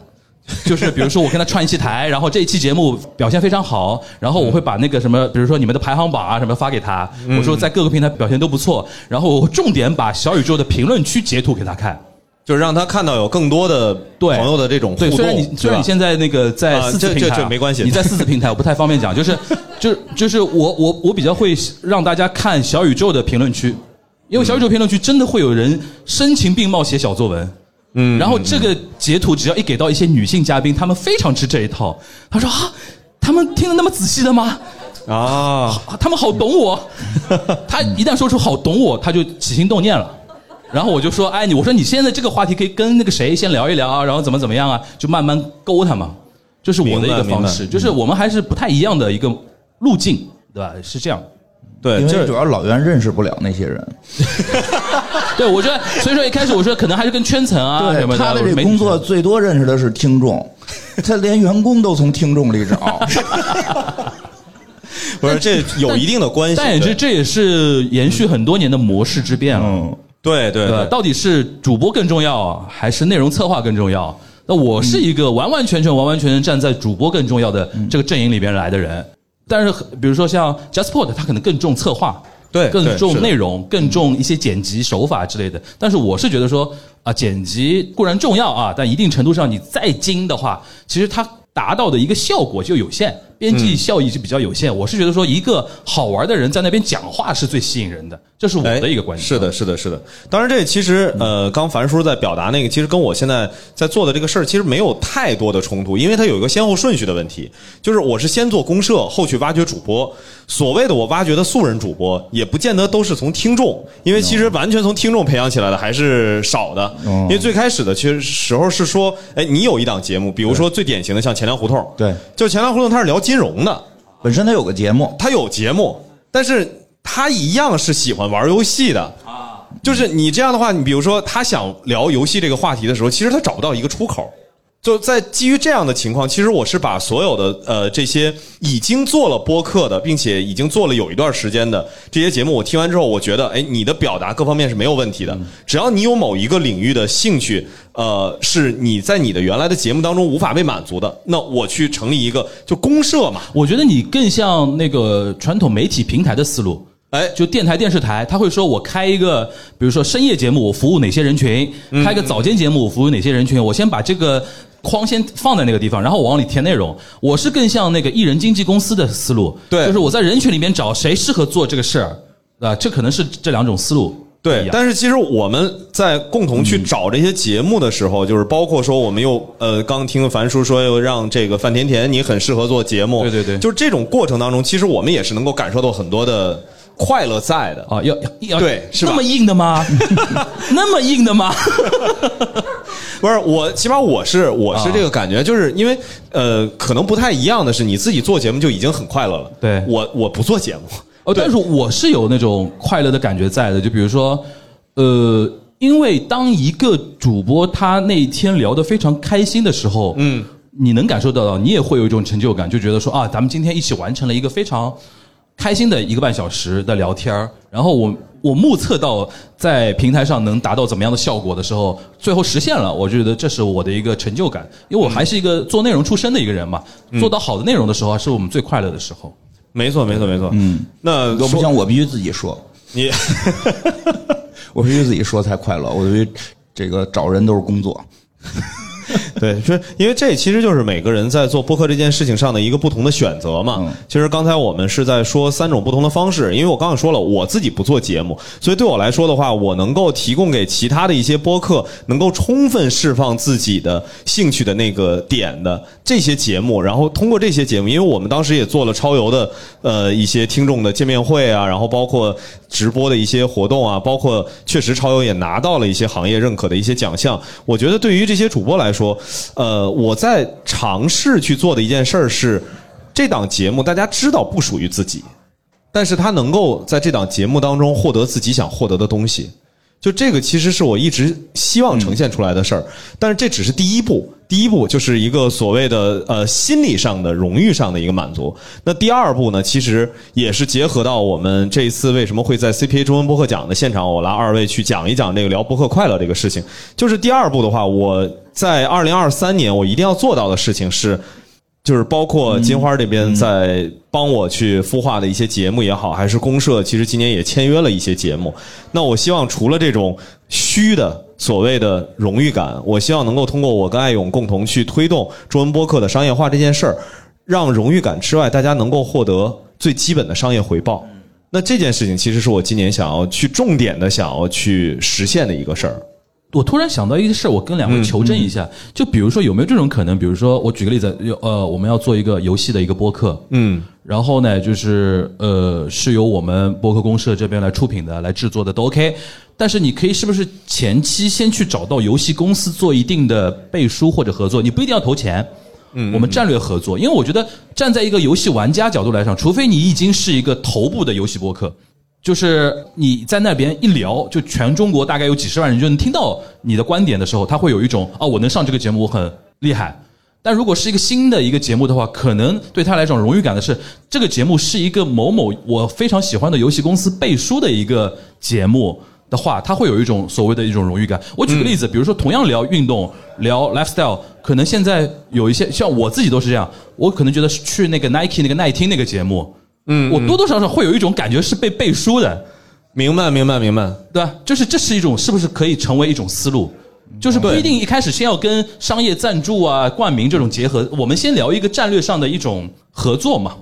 Speaker 3: 就是比如说我跟他串一期台，然后这一期节目表现非常好，然后我会把那个什么，比如说你们的排行榜啊什么发给他，我说在各个平台表现都不错，然后我重点把小宇宙的评论区截图给他看。
Speaker 1: 就是让他看到有更多的
Speaker 3: 对
Speaker 1: 朋友的这种互
Speaker 3: 对，
Speaker 1: 动。
Speaker 3: 虽然你虽然你现在那个在四次平台啊、
Speaker 1: 这没关系
Speaker 3: 你在四次平台我不太方便讲，就是 就是就是我我我比较会让大家看小宇宙的评论区，因为小宇宙评论区真的会有人声情并茂写小作文。嗯，然后这个截图只要一给到一些女性嘉宾，她们非常吃这一套。她说啊，他们听得那么仔细的吗？
Speaker 1: 啊，
Speaker 3: 啊他们好懂我。她一旦说出好懂我，她就起心动念了。然后我就说，哎，你我说你现在这个话题可以跟那个谁先聊一聊啊，然后怎么怎么样啊，就慢慢勾他嘛。这是我的一个方式，就是我们还是不太一样的一个路径，对吧？是这样。
Speaker 1: 对，
Speaker 2: 因
Speaker 1: 就是
Speaker 2: 为主要老袁认识不了那些人，
Speaker 3: 对，我觉得，所以说一开始我说可能还是跟圈层啊什么的。
Speaker 2: 他的这工作最多认识的是听众，他连员工都从听众里找。
Speaker 1: 不是这有一定的关系。
Speaker 3: 但也是这也是延续很多年的模式之变了。
Speaker 2: 嗯，
Speaker 1: 对对？
Speaker 3: 对，到底是主播更重要，还是内容策划更重要？那我是一个完完全全、完完全全站在主播更重要的这个阵营里边来的人。但是，比如说像 JustPod，它可能更重策划，
Speaker 1: 对
Speaker 3: 更重内容，更重一些剪辑手法之类的。但是，我是觉得说啊，剪辑固然重要啊，但一定程度上你再精的话，其实它达到的一个效果就有限，边际效益是比较有限。我是觉得说，一个好玩的人在那边讲话是最吸引人的，这是我的一个观点。
Speaker 1: 哎是的，是的，是的。当然，这其实呃，刚樊叔在表达那个，其实跟我现在在做的这个事儿其实没有太多的冲突，因为它有一个先后顺序的问题。就是我是先做公社，后去挖掘主播。所谓的我挖掘的素人主播，也不见得都是从听众，因为其实完全从听众培养起来的还是少的。因为最开始的其实时候是说，哎，你有一档节目，比如说最典型的像钱粮胡同，
Speaker 2: 对，
Speaker 1: 就钱粮胡同，它是聊金融的。
Speaker 2: 本身他有个节目，
Speaker 1: 他有节目，但是他一样是喜欢玩游戏的啊。就是你这样的话，你比如说他想聊游戏这个话题的时候，其实他找不到一个出口。就在基于这样的情况，其实我是把所有的呃这些已经做了播客的，并且已经做了有一段时间的这些节目，我听完之后，我觉得哎，你的表达各方面是没有问题的。只要你有某一个领域的兴趣，呃，是你在你的原来的节目当中无法被满足的，那我去成立一个就公社嘛，
Speaker 3: 我觉得你更像那个传统媒体平台的思路。
Speaker 1: 哎，
Speaker 3: 就电台、电视台，他会说我开一个，比如说深夜节目，我服务哪些人群；开一个早间节目，我服务哪些人群。我先把这个框先放在那个地方，然后往里填内容。我是更像那个艺人经纪公司的思路，
Speaker 1: 对
Speaker 3: 就是我在人群里面找谁适合做这个事儿，啊，这可能是这两种思路
Speaker 1: 对但是其实我们在共同去找这些节目的时候，就是包括说我们又呃，刚听樊叔说又让这个范甜甜你很适合做节目，
Speaker 3: 对对对
Speaker 1: 就是这种过程当中，其实我们也是能够感受到很多的快乐在的。
Speaker 3: 啊，要要要
Speaker 1: 对是
Speaker 3: 那么硬的吗？那么硬的吗？
Speaker 1: 不是我，起码我是我是
Speaker 3: 啊
Speaker 1: 这个感觉，就是因为呃，可能不太一样的是，你自己做节目就已经很快乐了。
Speaker 3: 对。
Speaker 1: 我我不做节目，
Speaker 3: 哦，但是我是有那种快乐的感觉在的，就比如说，呃，因为当一个主播他那一天聊得非常开心的时候，嗯，你能感受得到，你也会有一种成就感，就觉得说啊，咱们今天一起完成了一个非常开心的一个半小时的聊天儿然后我我目测到在平台上能达到怎么样的效果的时候，最后实现了，我觉得这是我的一个成就感，因为我还是一个做内容出身的一个人嘛，做到好的内容的时候，是我们最快乐的时候。
Speaker 1: 没错没错没错。嗯，那
Speaker 2: 要不
Speaker 1: 说
Speaker 2: 行，我必须自己说，
Speaker 1: 你
Speaker 2: 我必须自己说才快乐。我对于这个找人都是工作，
Speaker 1: 对，是因为这其实就是每个人在做播客这件事情上的一个不同的选择嘛。
Speaker 2: 嗯
Speaker 1: 其实刚才我们是在说三种不同的方式，因为我刚刚说了，我自己不做节目，所以对我来说的话，我能够提供给其他的一些播客，能够充分释放自己的兴趣的那个点的这些节目，然后通过这些节目，因为我们当时也做了超游的呃一些听众的见面会啊，然后包括直播的一些活动啊，包括确实超游也拿到了一些行业认可的一些奖项。我觉得对于这些主播来说，说呃，我在尝试去做的一件事儿是，这档节目大家知道不属于自己，但是他能够在这档节目当中获得自己想获得的东西。就这个其实是我一直希望呈现出来的事儿，但是这只是第一步，第一步就是一个所谓的呃心理上的荣誉上的一个满足。那第二步呢，其实也是结合到我们这一次为什么会在 CPA 中文播客奖的现场，我拉二位去讲一讲这个聊播客快乐这个事情。就是第二步的话，我在二零二三年我一定要做到的事情是。就是包括金花这边在帮我去孵化的一些节目也好，还是公社，其实今年也签约了一些节目。那我希望除了这种虚的所谓的荣誉感，我希望能够通过我跟艾勇共同去推动中文播客的商业化这件事儿，让荣誉感之外，大家能够获得最基本的商业回报。那这件事情其实是我今年想要去重点的想要去实现的一个事儿。
Speaker 3: 我突然想到一个事儿，我跟两位求证一下，就比如说有没有这种可能？比如说，我举个例子，有呃，我们要做一个游戏的一个播客，
Speaker 1: 嗯，
Speaker 3: 然后呢，就是呃，是由我们播客公社这边来出品的、来制作的，都 OK。但是你可以是不是前期先去找到游戏公司做一定的背书或者合作？你不一定要投钱。嗯，我们战略合作，因为我觉得站在一个游戏玩家角度来上，除非你已经是一个头部的游戏播客，就是你在那边一聊，就全中国大概有几十万人就能听到你的观点的时候，他会有一种啊，我能上这个节目，我很厉害。但如果是一个新的一个节目的话，可能对他来讲荣誉感的是，这个节目是一个某某我非常喜欢的游戏公司背书的一个节目的话，他会有一种所谓的一种荣誉感。我举个例子，比如说同样聊运动、聊 lifestyle，可能现在有一些像我自己都是这样，我可能觉得去那个 Nike 那个耐听那个节目，嗯，我多多少少会有一种感觉是被背书的。
Speaker 1: 明白，明白，明白。
Speaker 3: 对吧？就是这是一种，是不是可以成为一种思路？就是不一定一开始先要跟商业赞助啊、冠名这种结合，我们先聊一个战略上的一种合作嘛。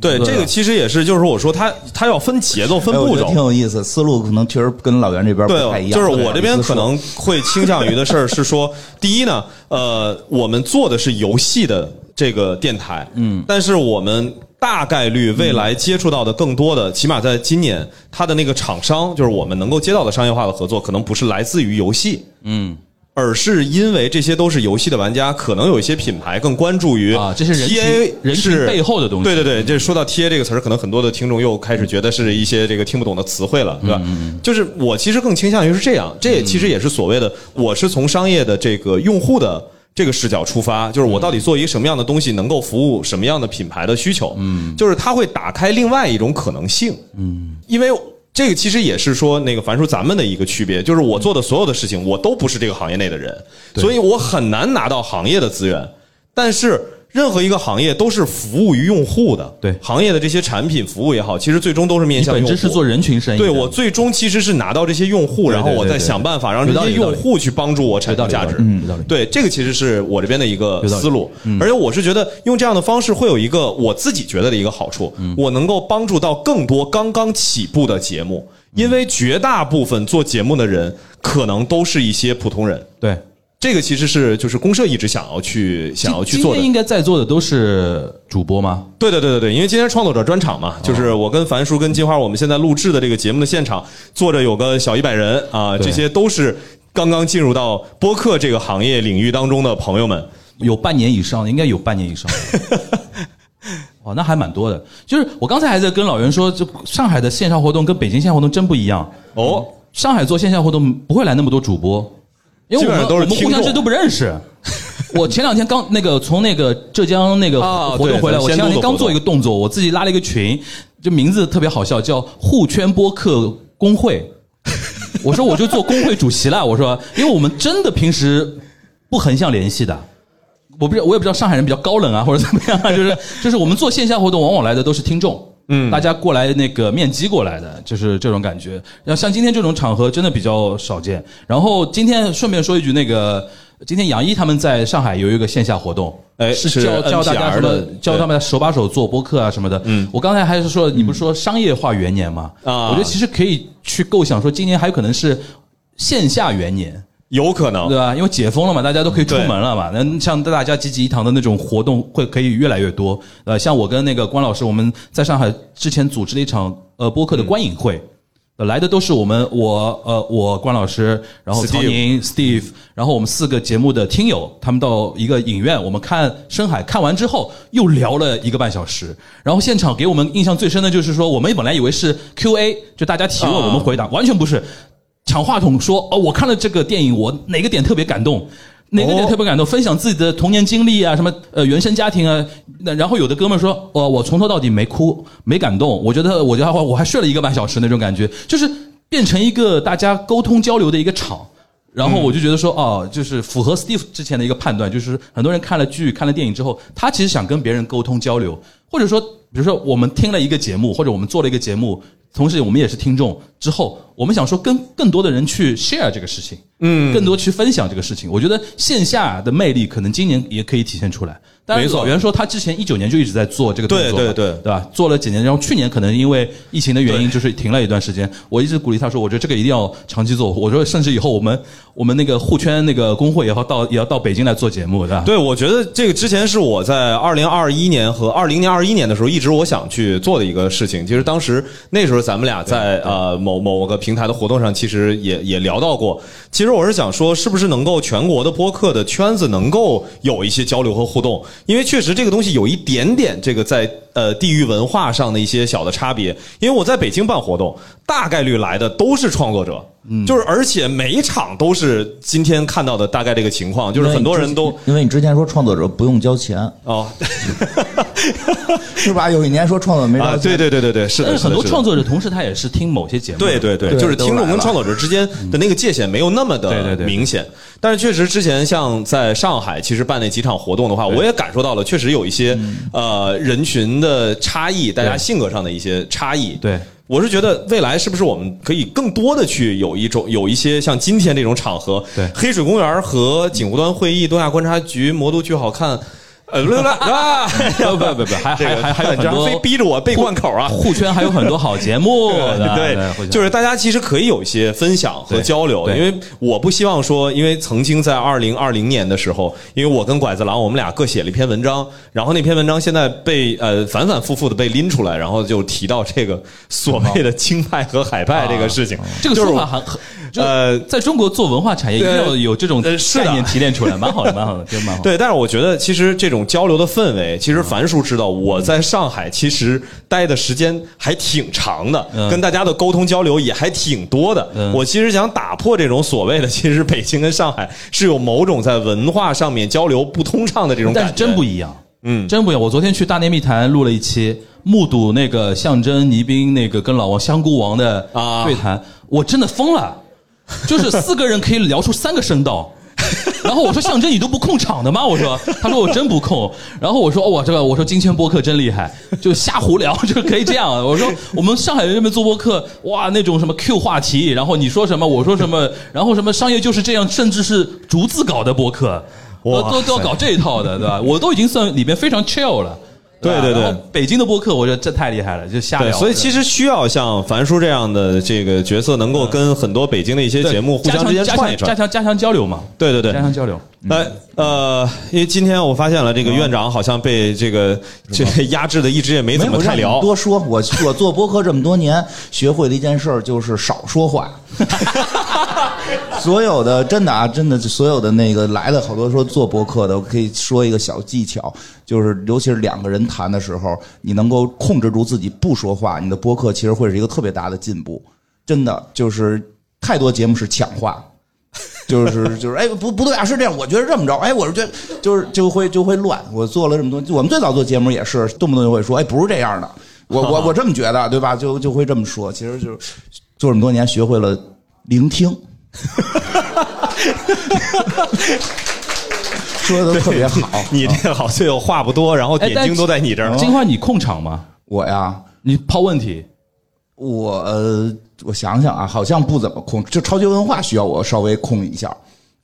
Speaker 1: 对，这个其实也是，就是我说他他要分节奏、分步骤
Speaker 2: 挺。有意思，思路可能确实跟老袁这边不太一，样。
Speaker 1: 就是我这边可能会倾向于的事儿是说，第一呢，呃，我们做的是游戏的这个电台，嗯，但是我们大概率未来接触到的更多的，起码在今年，它的那个厂商，就是我们能够接到的商业化的合作，可能不是来自于游戏，
Speaker 3: 嗯，
Speaker 1: 而是因为这些都是游戏的玩家，可能有一些品牌更关注于
Speaker 3: 啊这是人群
Speaker 1: TA
Speaker 3: 人群
Speaker 1: 是
Speaker 3: 背后的东西
Speaker 1: 对对对，这说到 TA 这个词儿，可能很多的听众又开始觉得是一些这个听不懂的词汇了，对吧？就是我其实更倾向于是这样，这也其实也是所谓的，我是从商业的这个用户的。这个视角出发，就是我到底做一个什么样的东西能够服务什么样的品牌的需求，嗯，就是它会打开另外一种可能性，嗯，因为这个其实也是说那个樊叔咱们的一个区别，就是我做的所有的事情，我都不是这个行业内的人，所以我很难拿到行业的资源。但是任何一个行业都是服务于用户的。
Speaker 3: 对
Speaker 1: 行业的这些产品服务也好，其实最终都是面向用户。
Speaker 3: 本质是做人群生意。
Speaker 1: 对我最终其实是拿到这些用户，然后我再想办法让这些用户去帮助我产生价值。
Speaker 3: 嗯
Speaker 1: 对，这个其实是我这边的一个思路，而且我是觉得用这样的方式会有一个我自己觉得的一个好处，
Speaker 3: 嗯
Speaker 1: 我能够帮助到更多刚刚起步的节目，因为绝大部分做节目的人可能都是一些普通人。
Speaker 3: 对。
Speaker 1: 这个其实是就是公社一直想要去想要去做的
Speaker 3: 今天。应该在座的都是主播吗？
Speaker 1: 对对对对对，因为今天创作者专场嘛，就是我跟樊叔跟金花，我们现在录制的这个节目的现场坐着有个小一百人啊，这些都是刚刚进入到播客这个行业领域当中的朋友们。
Speaker 3: 有半年以上，应该有半年以上的。哦，那还蛮多的。就是我刚才还在跟老袁说，就上海的线上活动跟北京线下活动真不一样。
Speaker 1: 哦，
Speaker 3: 上海做线下活动不会来那么多主播，因为我们
Speaker 1: 都是
Speaker 3: 我们互相
Speaker 1: 听众
Speaker 3: 之间都不认识。我前两天刚那个从那个浙江那个
Speaker 1: 啊
Speaker 3: 活动回来，
Speaker 1: 对
Speaker 3: 我前两天刚做一个动作，我自己拉了一个群，就名字特别好笑，叫互圈播客工会。我说我就做工会主席了，我说，因为我们真的平时不横向联系的。我不知道，我也不知道上海人比较高冷啊，或者怎么样啊，就是就是我们做线下活动，往往来的都是听众，嗯，大家过来那个面基过来的，就是这种感觉。然后像今天这种场合，真的比较少见。然后今天顺便说一句，那个今天杨一他们在上海有一个线下活动，
Speaker 1: 哎是
Speaker 3: 是教教大家什么，教他们手把手做播客啊什么的。嗯，我刚才还是说，你不是说商业化元年吗？
Speaker 1: 啊
Speaker 3: 我觉得其实可以去构想说，今年还有可能是线下元年。
Speaker 1: 有可能
Speaker 3: 对吧？因为解封了嘛，大家都可以出门了嘛。那像大家济济一堂的那种活动会可以越来越多。呃，像我跟那个关老师，我们在上海之前组织了一场呃播客的观影会。呃来的都是我们我呃我关老师，然后曹宁 Steve，然后我们四个节目的听友，他们到一个影院，我们看《深海》，看完之后又聊了一个半小时。然后现场给我们印象最深的就是说，我们本来以为是 Q&A，就大家提问
Speaker 1: 啊
Speaker 3: 我们回答，完全不是。抢话筒说：“哦，我看了这个电影，我哪个点特别感动，哪个点特别感动，分享自己的童年经历啊，什么呃原生家庭啊。那然后有的哥们说：哦，我从头到底没哭，没感动。我觉得我觉得我还睡了一个半小时那种感觉，就是变成一个大家沟通交流的一个场。然后我就觉得说，哦，就是符合 Steve 之前的一个判断，就是很多人看了剧、看了电影之后，他其实想跟别人沟通交流，或者说，比如说我们听了一个节目，或者我们做了一个节目，同时我们也是听众，之后我们想说跟更多的人去 share 这个事情，嗯，更多去分享这个事情。我觉得线下的魅力可能今年也可以体现出来。
Speaker 1: 没错
Speaker 3: 老袁说他之前一九年就一直在做这个动作嘛，
Speaker 1: 对对对
Speaker 3: 对吧？做了几年，然后去年可能因为疫情的原因，就是停了一段时间。我一直鼓励他说，我觉得这个一定要长期做。我说，甚至以后我们我们那个互圈那个工会也要到也要到北京来做节目，对吧？
Speaker 1: 对，我觉得这个之前是我在二零二一年和二零年、二一年的时候，一直我想去做的一个事情。其实当时那时候咱们俩在呃某某个平台的活动上，其实也也聊到过。其实我是想说，是不是能够全国的播客的圈子能够有一些交流和互动？因为确实这个东西有一点点这个在呃地域文化上的一些小的差别。因为我在北京办活动，大概率来的都是创作者，嗯就是而且每一场都是今天看到的大概这个情况，就是很多人都。
Speaker 2: 因为你之前说创作者不用交钱，
Speaker 1: 哦，
Speaker 2: 是吧？有一年说创作没
Speaker 1: 啊，
Speaker 2: 交钱，
Speaker 1: 对对对对对，是的，
Speaker 3: 但是很多创作者同时他也是听某些节目，
Speaker 1: 对对对，
Speaker 2: 对
Speaker 1: 就是听众跟创作者之间的那个界限没有那么的
Speaker 3: 对对对
Speaker 1: 明显。但是确实之前像在上海，其实办那几场活动的话，我也感受到了，确实有一些呃人群的差异，大家性格上的一些差异。
Speaker 3: 对。
Speaker 1: 我是觉得未来是不是我们可以更多的去有一种有一些像今天这种场合，
Speaker 3: 对
Speaker 1: 黑水公园和景湖端会议、东亚观察局、魔都剧好看，呃，不不不啊，
Speaker 3: 不不不不，还还还还有很多
Speaker 1: 非逼着我背贯口啊，
Speaker 3: 互圈还有很多好节目，
Speaker 1: 对就是大家其实可以有一些分享和交流，因为我不希望说，因为曾经在二零二零年的时候，因为我跟拐子郎我们俩各写了一篇文章，然后那篇文章现在被呃反反复复的被拎出来，然后就提到这个所谓的清派和海派这个事情，
Speaker 3: 这个
Speaker 1: 就是我
Speaker 3: 说法很
Speaker 1: 呃
Speaker 3: 在中国做文化产业一定要有这种概念提炼出来，蛮好的，蛮好的，真蛮好。
Speaker 1: 对，但是我觉得其实这种交流的氛围，其实樊叔知道，我在上海其实待的时间还挺长的，
Speaker 3: 嗯
Speaker 1: 跟大家的沟通交流也还挺多的。
Speaker 3: 嗯
Speaker 1: 我其实想打破这种所谓的，其实北京跟上海是有某种在文化上面交流不通畅的这种感
Speaker 3: 但
Speaker 1: 觉。
Speaker 3: 是真不一样，
Speaker 1: 嗯
Speaker 3: 真不一样。我昨天去大内密谈录了一期，目睹那个象征倪斌那个跟老王香菇王的
Speaker 1: 啊
Speaker 3: 对谈，我真的疯了，就是四个人可以聊出三个声道。然后我说象征你都不控场的吗？我说，他说我真不控。然后我说哇这个我说金钱播客真厉害，就瞎胡聊 就可以这样。我说我们上海人这边做播客哇那种什么 Q 话题，然后你说什么我说什么，然后什么商业就是这样，甚至是逐字稿的播客，
Speaker 1: 哇
Speaker 3: 都都都要搞这一套的，对吧？我都已经算里边非常 chill 了。吧
Speaker 1: 对对对
Speaker 3: 北京的播客，我觉得这太厉害了，就瞎
Speaker 1: 对，
Speaker 3: 聊。
Speaker 1: 所以其实需要像樊叔这样的这个角色，能够跟很多北京的一些节目互相之间
Speaker 3: 加
Speaker 1: 串一串。
Speaker 3: 强加强加强交流嘛，
Speaker 1: 对对对
Speaker 3: 加，强交流。
Speaker 1: 来，呃，因为今天我发现了这个院长好像被这个这个压制的，一直也没怎么太聊。
Speaker 2: 多说，我我做播客这么多年，学会的一件事儿就是少说话。所有的真的啊，真的所有的那个来的好多说做播客的，我可以说一个小技巧，就是尤其是两个人谈的时候，你能够控制住自己不说话，你的播客其实会是一个特别大的进步。真的就是太多节目是抢话。就是就是，哎，不不对啊，是这样，我觉得这么着，哎，我是觉得就是就会就会乱。我做了这么多，我们最早做节目也是动不动就会说，哎，不是这样的，我 我我这么觉得，对吧？就就会这么说。其实就是做这么多年，学会了聆听，说的都特别好。
Speaker 1: 你这个好像有话不多，然后点睛都在你这儿。
Speaker 3: 金花，你控场吗？
Speaker 2: 我呀，
Speaker 3: 你抛问题，
Speaker 2: 我呃，我想想啊，好像不怎么控，就超级文化需要我稍微控一下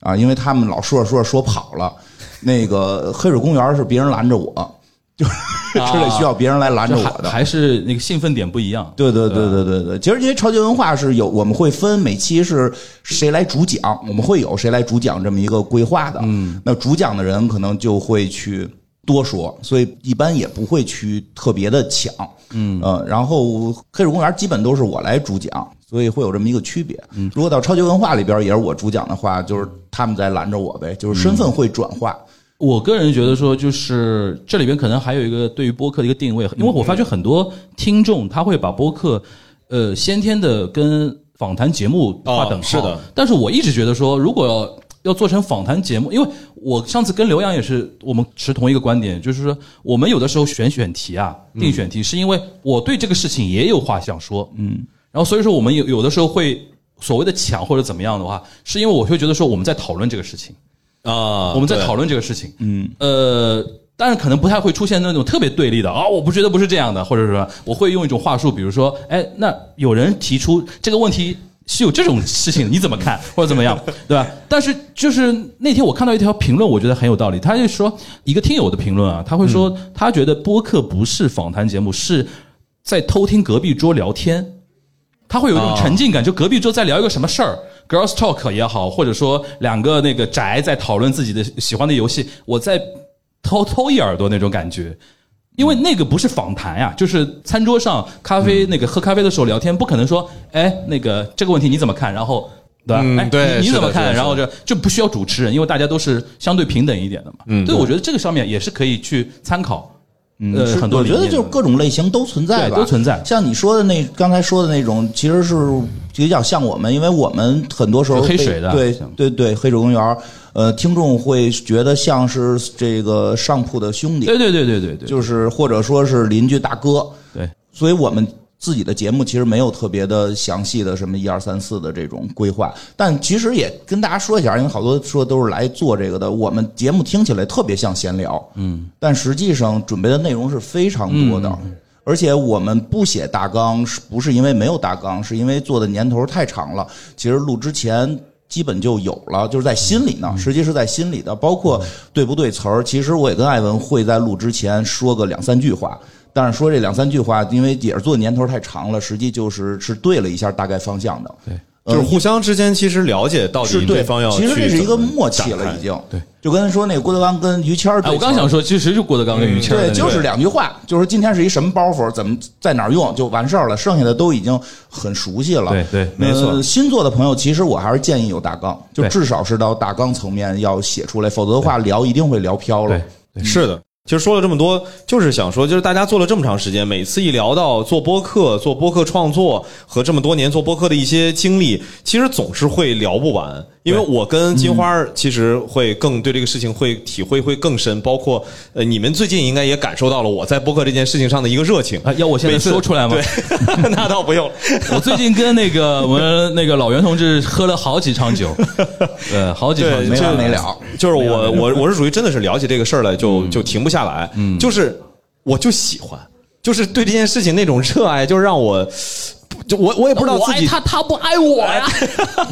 Speaker 2: 啊，因为他们老说着说着说跑了。那个黑水公园是别人拦着我，就是这得需要别人来拦着我的。
Speaker 3: 还是那个兴奋点不一样。
Speaker 2: 对对对对对对，其实因为超级文化是有，我们会分每期是谁来主讲，我们会有谁来主讲这么一个规划的。嗯，那主讲的人可能就会去多说，所以一般也不会去特别的抢。嗯呃，然后黑水公园基本都是我来主讲，所以会有这么一个区别。嗯，如果到超级文化里边也是我主讲的话，就是他们在拦着我呗，就是身份会转化。
Speaker 3: 我个人觉得说，就是这里边可能还有一个对于播客的一个定位，因为我发觉很多听众他会把播客，呃，先天的跟访谈节目划等号。
Speaker 1: 哦是的，
Speaker 3: 但是我一直觉得说，如果要要做成访谈节目，因为我上次跟刘洋也是，我们持同一个观点，就是说，我们有的时候选选题啊，定选题，是因为我对这个事情也有话想说，嗯，然后所以说我们有有的时候会所谓的抢或者怎么样的话，是因为我会觉得说我们在讨论这个事情。
Speaker 1: 啊，
Speaker 3: 我们在讨论这个事情，嗯，呃，当然可能不太会出现那种特别对立的啊，我不觉得不是这样的，或者说我会用一种话术，比如说，哎，那有人提出这个问题是有这种事情，你怎么看，或者怎么样，对吧？但是就是那天我看到一条评论，我觉得很有道理，他就说一个听友的评论啊，他会说他觉得播客不是访谈节目，是在偷听隔壁桌聊天。他会有一种沉浸感，就隔壁桌在聊一个什么事儿，girls talk 也好，或者说两个那个宅在讨论自己的喜欢的游戏，我在偷偷一耳朵那种感觉。因为那个不是访谈呀，就是餐桌上咖啡那个喝咖啡的时候聊天，不可能说，哎，那个这个问题你怎么看？然后对吧？哎，你你怎么看？然后这就不需要主持人，因为大家都是相对平等一点的嘛。
Speaker 1: 嗯
Speaker 3: 对，我觉得这个上面也是可以去参考。呃，
Speaker 2: 是
Speaker 3: 很多
Speaker 2: 我觉得就是各种类型都存在吧，
Speaker 3: 都存在。
Speaker 2: 像你说的那刚才说的那种，其实是比较像我们，因为我们很多时候
Speaker 3: 黑水的
Speaker 2: 对对对，黑水公园，呃，听众会觉得像是这个上铺的兄弟，
Speaker 3: 对对对对对对，
Speaker 2: 就是或者说是邻居大哥，
Speaker 3: 对。
Speaker 2: 所以我们自己的节目其实没有特别的详细的什么一二三四的这种规划，但其实也跟大家说一下，因为好多说都是来做这个的，我们节目听起来特别像闲聊，嗯，但实际上准备的内容是非常多的。而且我们不写大纲，是不是因为没有大纲？是因为做的年头太长了。其实录之前基本就有了，就是在心里呢，实际是在心里的。包括对不对词儿，其实我也跟艾文会在录之前说个两三句话。但是说这两三句话，因为也是做的年头太长了，实际就是是对了一下大概方向的。
Speaker 3: 对，
Speaker 1: 就是互相之间其实了解到底
Speaker 2: 是对
Speaker 1: 对方要
Speaker 2: 其实这是一个默契了，已经。
Speaker 3: 对，
Speaker 2: 就跟说那个郭德纲跟于谦儿
Speaker 3: 我刚想说，其实就郭德纲跟于谦
Speaker 2: 对，就是两句话，就是今天是一什么包袱，怎么在哪儿用就完事儿了，剩下的都已经很熟悉了。
Speaker 3: 对对没错
Speaker 2: 呃新做的朋友，其实我还是建议有大纲，就至少是到大纲层面要写出来，否则的话聊一定会聊飘了
Speaker 3: 对。
Speaker 1: 是的。其实说了这么多，就是想说，就是大家做了这么长时间，每次一聊到做播客、做播客创作和这么多年做播客的一些经历，其实总是会聊不完。因为我跟金花其实会更对这个事情会体会会更深，包括呃，你们最近应该也感受到了我在播客这件事情上的一个热情。
Speaker 3: 啊，要我现在说出来吗？
Speaker 1: 对，那倒不用。
Speaker 3: 我最近跟那个我们那个老袁同志喝了好几场酒，呃，好几场酒
Speaker 2: 没完没了。
Speaker 1: 就是我我我是属于真的是聊起这个事儿来，就就停不下来。嗯，就是我就喜欢，就是对这件事情那种热爱，就是让我。就我我也不知道自己，
Speaker 3: 我爱他，他不爱我呀。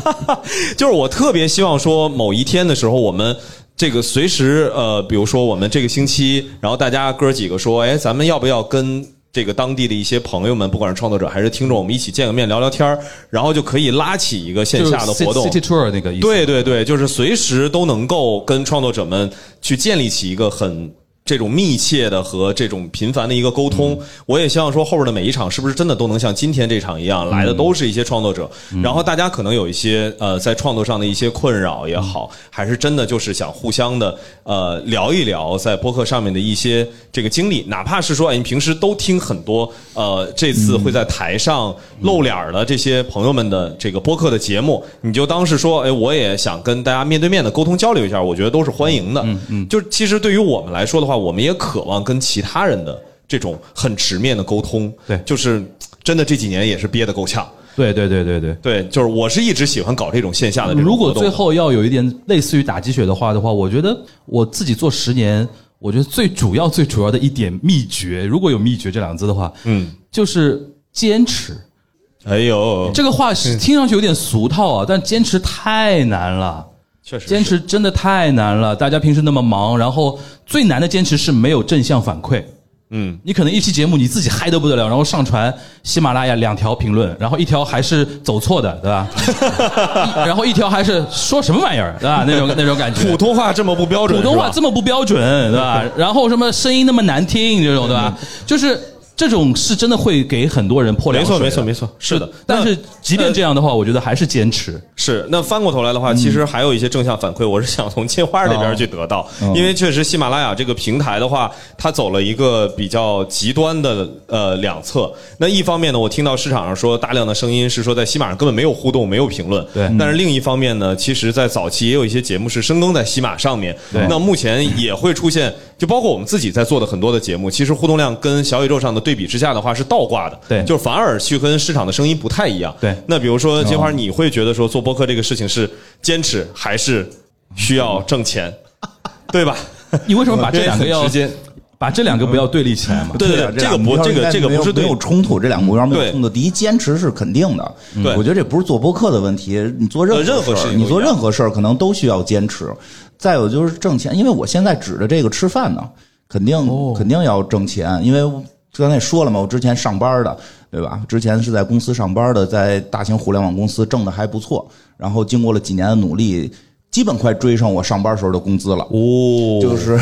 Speaker 1: 就是我特别希望说某一天的时候，我们这个随时呃，比如说我们这个星期，然后大家哥几个说，哎，咱们要不要跟这个当地的一些朋友们，不管是创作者还是听众，我们一起见个面聊聊天儿然后就可以拉起一个线下的活动。
Speaker 3: City Tour 那个意思。
Speaker 1: 对对对，就是随时都能够跟创作者们去建立起一个很。这种密切的和这种频繁的一个沟通，我也希望说后边的每一场是不是真的都能像今天这场一样，来的都是一些创作者，然后大家可能有一些呃在创作上的一些困扰也好，还是真的就是想互相的呃聊一聊在播客上面的一些这个经历，哪怕是说哎你平时都听很多呃这次会在台上露脸儿的这些朋友们的这个播客的节目，你就当是说哎我也想跟大家面对面的沟通交流一下，我觉得都是欢迎的。嗯嗯，就是其实对于我们来说的话，我们也渴望跟其他人的这种很直面的沟通。
Speaker 3: 对
Speaker 1: 就是真的这几年也是憋得够呛。
Speaker 3: 对对对对对。
Speaker 1: 对，就是我是一直喜欢搞这种线下的这种的
Speaker 3: 如果最后要有一点类似于打鸡血的话的话，我觉得我自己做十年，我觉得最主要最主要的一点秘诀，如果有秘诀这两个字的话，
Speaker 1: 嗯，
Speaker 3: 就是坚持。
Speaker 1: 哎呦，
Speaker 3: 这个话是听上去有点俗套啊，但坚持太难了。
Speaker 1: 确实
Speaker 3: 坚持真的太难了，大家平时那么忙，然后最难的坚持是没有正向反馈。
Speaker 1: 嗯，
Speaker 3: 你可能一期节目你自己嗨得不得了，然后上传喜马拉雅两条评论，然后一条还是走错的，对吧？然后一条还是说什么玩意儿，对吧？那种 那种感觉。
Speaker 1: 普通话这么不标准，
Speaker 3: 普通话这么不标准，对吧？然后什么声音那么难听，这种对吧？就是这种是真的会给很多人破凉
Speaker 1: 没错没错没错，是的。
Speaker 3: 但是即便这样的话，我觉得还是坚持。
Speaker 1: 是，那翻过头来的话，其实还有一些正向反馈，我是想从金花这边去得到，因为确实喜马拉雅这个平台的话，它走了一个比较极端的呃两侧。那一方面呢，我听到市场上说大量的声音是说在喜马上根本没有互动，没有评论。
Speaker 3: 对
Speaker 1: 但是另一方面呢，其实，在早期也有一些节目是深耕在喜马上面。
Speaker 3: 对
Speaker 1: 那目前也会出现，就包括我们自己在做的很多的节目，其实互动量跟小宇宙上的对比之下的话是倒挂的。
Speaker 3: 对
Speaker 1: 就是反而去跟市场的声音不太一样。
Speaker 3: 对
Speaker 1: 那比如说金花，你会觉得说做播客这个事情是坚持还是需要挣钱，对吧？
Speaker 3: 你为什么把这两个要？把这两个不要对立起来嘛？
Speaker 1: 对对
Speaker 2: 啊
Speaker 1: 对，这个不，这个这个不是
Speaker 2: 没有冲突，这两个目标没有冲突。第一，坚持是肯定的。
Speaker 1: 对
Speaker 2: 我觉得这不是做播客的问题，你做任
Speaker 1: 何
Speaker 2: 何
Speaker 1: 事情
Speaker 2: 你做任何事儿可能都需要坚持。再有就是挣钱，因为我现在指着这个吃饭呢，肯定、
Speaker 1: 哦
Speaker 2: 肯定要挣钱，因为刚才也说了嘛，我之前上班的，对吧？之前是在公司上班的，在大型互联网公司挣的还不错，然后经过了几年的努力，基本快追上我上班时候的工资了。
Speaker 1: 哦，
Speaker 2: 就是，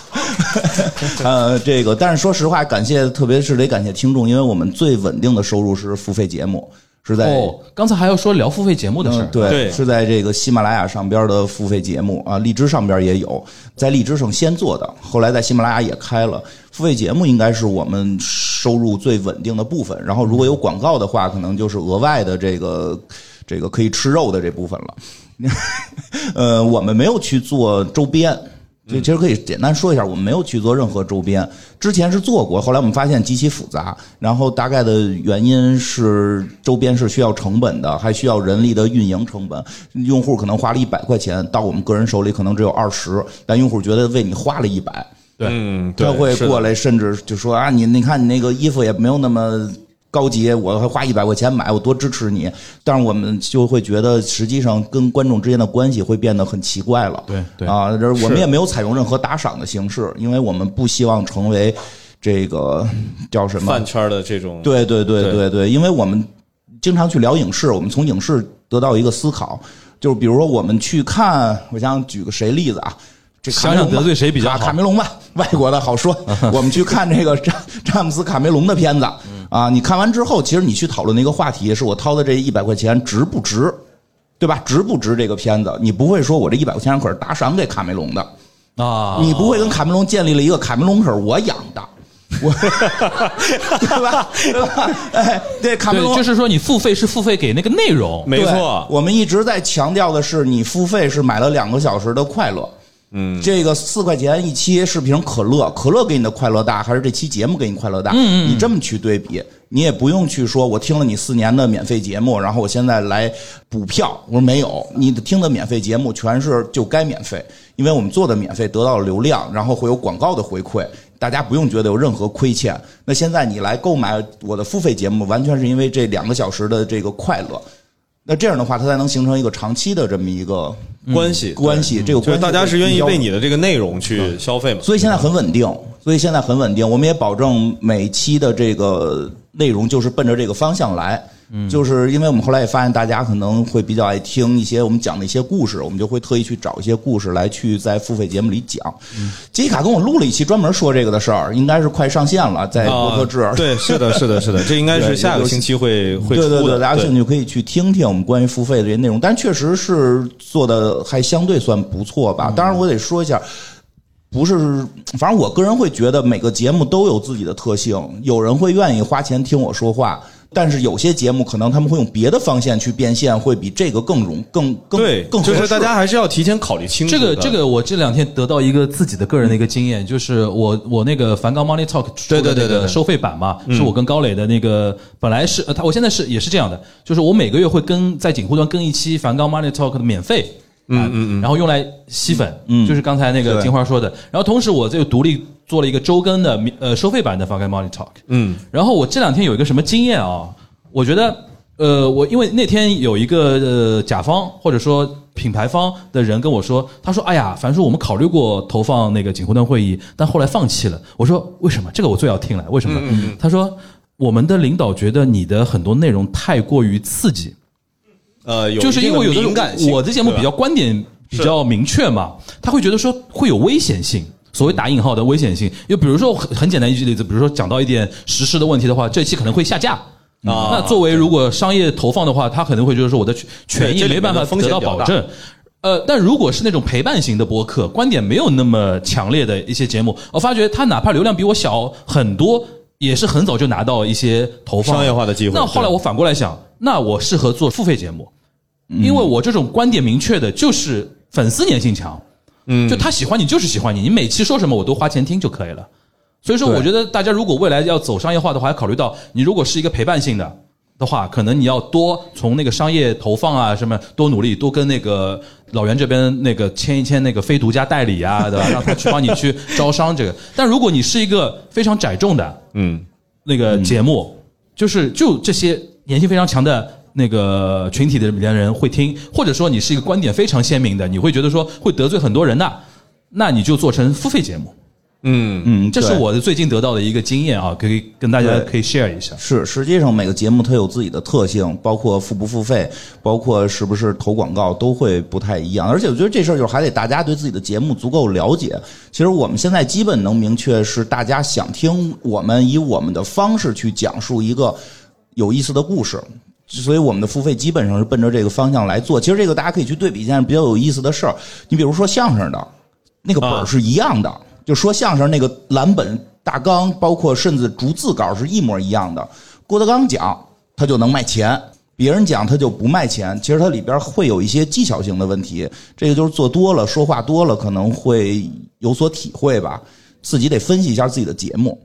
Speaker 2: 呃，这个，但是说实话，感谢，特别是得感谢听众，因为我们最稳定的收入是付费节目，是在。
Speaker 3: 哦，刚才还要说聊付费节目的事儿
Speaker 2: 嗯，，对，
Speaker 1: 对
Speaker 2: 是在这个喜马拉雅上边的付费节目啊，荔枝上边也有，在荔枝上先做的，后来在喜马拉雅也开了付费节目，应该是我们收入最稳定的部分。然后如果有广告的话，可能就是额外的这个这个可以吃肉的这部分了。呃，我们没有去做周边。这其实可以简单说一下，我们没有去做任何周边。之前是做过，后来我们发现极其复杂，然后大概的原因是周边是需要成本的，还需要人力的运营成本。用户可能花了一百块钱，到我们个人手里可能只有二十，但用户觉得为你花了一百，
Speaker 1: 嗯，对
Speaker 2: 他会过来，甚至就说啊，你你看你那个衣服也没有那么高级，我还花一百块钱买，我多支持你。但是我们就会觉得，实际上跟观众之间的关系会变得很奇怪了。
Speaker 3: 对对
Speaker 2: 啊，这我们也没有采用任何打赏的形式，因为我们不希望成为这个 叫什么
Speaker 1: 饭圈的这种，
Speaker 2: 对对对
Speaker 1: 对
Speaker 2: 对对，因为我们经常去聊影视，我们从影视得到一个思考，就是比如说我们去看，我想举个谁例子啊？这
Speaker 3: 想想得罪谁比较好
Speaker 2: 卡卡梅隆吧，外国的好说。我们去看这个詹詹姆斯卡梅隆的片子啊，你看完之后，其实你去讨论的一个话题是我掏的这一百块钱值不值，对吧？值不值这个片子？你不会说我这一百块钱可是打赏给卡梅隆的，
Speaker 3: 啊，
Speaker 2: 你不会跟卡梅隆建立了一个卡梅隆可是我养的。我 对吧？对吧？哎，对，卡梅，隆
Speaker 3: 就是说你付费是付费给那个内容，
Speaker 1: 没错
Speaker 2: 对，我们一直在强调的是，你付费是买了两个小时的快乐。嗯，这个四块钱一期是瓶可乐，可乐给你的快乐大，还是这期节目给你快乐大？嗯你这么去对比，你也不用去说我听了你四年的免费节目，然后我现在来补票。我说没有，你的听的免费节目全是就该免费，因为我们做的免费得到了流量，然后会有广告的回馈，大家不用觉得有任何亏欠。那现在你来购买我的付费节目，完全是因为这两个小时的这个快乐。那这样的话，它才能形成一个长期的这么一个
Speaker 1: 关系
Speaker 2: 关系。这个
Speaker 1: 就是
Speaker 2: 关系
Speaker 1: 大家是愿意为你的这个内容去消费嘛？
Speaker 2: 所以现在很稳定。所以现在很稳定，我们也保证每期的这个内容就是奔着这个方向来。
Speaker 1: 嗯
Speaker 2: 就是因为我们后来也发现，大家可能会比较爱听一些我们讲的一些故事，我们就会特意去找一些故事来去在付费节目里讲。
Speaker 1: 嗯
Speaker 2: 杰西卡跟我录了一期专门说这个的事儿，应该是快上线了，在播客制。
Speaker 1: 啊对，是的，是的，是的，这应该是下个星期会会出的。
Speaker 2: 对对对，大家有兴趣可以去听听我们关于付费的这些内容，但确实是做的还相对算不错吧。当然，我得说一下。不是，反正我个人会觉得每个节目都有自己的特性。有人会愿意花钱听我说话，但是有些节目可能他们会用别的方向去变现，会比这个更容更更
Speaker 1: 对，
Speaker 2: 更。
Speaker 1: 就是大家还是要提前考虑清楚。
Speaker 3: 这个这个，我这两天得到一个自己的个人的一个经验，就是我我那个梵高 Money Talk 出
Speaker 1: 对
Speaker 3: 的
Speaker 1: 对对对
Speaker 3: 收费版嘛，是我跟高磊的那个，本来是呃他我现在是也是这样的，就是我每个月会跟在锦湖端跟一期梵高 Money Talk 的免费。嗯嗯嗯，然后用来吸粉，嗯，就是刚才那个金花说的。然后同时，我这个独立做了一个周更的呃收费版的梵高 Money Talk，
Speaker 1: 嗯，
Speaker 3: 然后我这两天有一个什么经验啊？我觉得，呃，我因为那天有一个呃甲方或者说品牌方的人跟我说，他说：“哎呀，樊叔，我们考虑过投放那个锦湖端会议，但后来放弃了。”我说：“为什么？这个我最要听了。为什么？”他说：“我们的领导觉得你的很多内容太过于刺激，
Speaker 1: 呃，有
Speaker 3: 就是因为有
Speaker 1: 一定的敏感性，
Speaker 3: 我的节目比较观点比较明确嘛，他会觉得说会有危险性。所谓打引号的危险性，又比如说很很简单一句例子，比如说讲到一点实事的问题的话，这期可能会下架。
Speaker 1: 啊
Speaker 3: 那作为如果商业投放的话，他可能会觉得说我的权权益没办法得到保证。呃，但如果是那种陪伴型的播客，观点没有那么强烈的一些节目，我发觉他哪怕流量比我小很多，也是很早就拿到一些投放
Speaker 1: 商业化的机会
Speaker 3: 那后来我反过来想，那我适合做付费节目，因为我这种观点明确的，就是粉丝粘性强，嗯，就他喜欢你就是喜欢你，你每期说什么我都花钱听就可以了。所以说，我觉得大家如果未来要走商业化的话，要考虑到你如果是一个陪伴性的的话，可能你要多从那个商业投放啊什么多努力，多跟那个老袁这边那个签一签那个非独家代理啊，对吧？让他去帮你去招商这个。但如果你是一个非常窄众的，
Speaker 1: 嗯，
Speaker 3: 那个节目，就是就这些粘性非常强的那个群体的里人会听，或者说你是一个观点非常鲜明的，你会觉得说会得罪很多人的，那你就做成付费节目。
Speaker 1: 嗯，
Speaker 2: 嗯，
Speaker 3: 这是我的最近得到的一个经验啊，可以跟大家可以 share 一下。
Speaker 2: 是，实际上每个节目它有自己的特性，包括付不付费，包括是不是投广告，都会不太一样。而且我觉得这事儿就是还得大家对自己的节目足够了解。其实我们现在基本能明确是大家想听我们以我们的方式去讲述一个有意思的故事。所以我们的付费基本上是奔着这个方向来做。其实这个大家可以去对比一下比较有意思的事儿。你比如说相声的，那个本儿是一样的，就说相声那个蓝本大纲，包括甚至逐字稿是一模一样的。郭德纲讲他就能卖钱，别人讲他就不卖钱。其实它里边会有一些技巧性的问题，这个就是做多了、说话多了可能会有所体会吧。自己得分析一下自己的节目。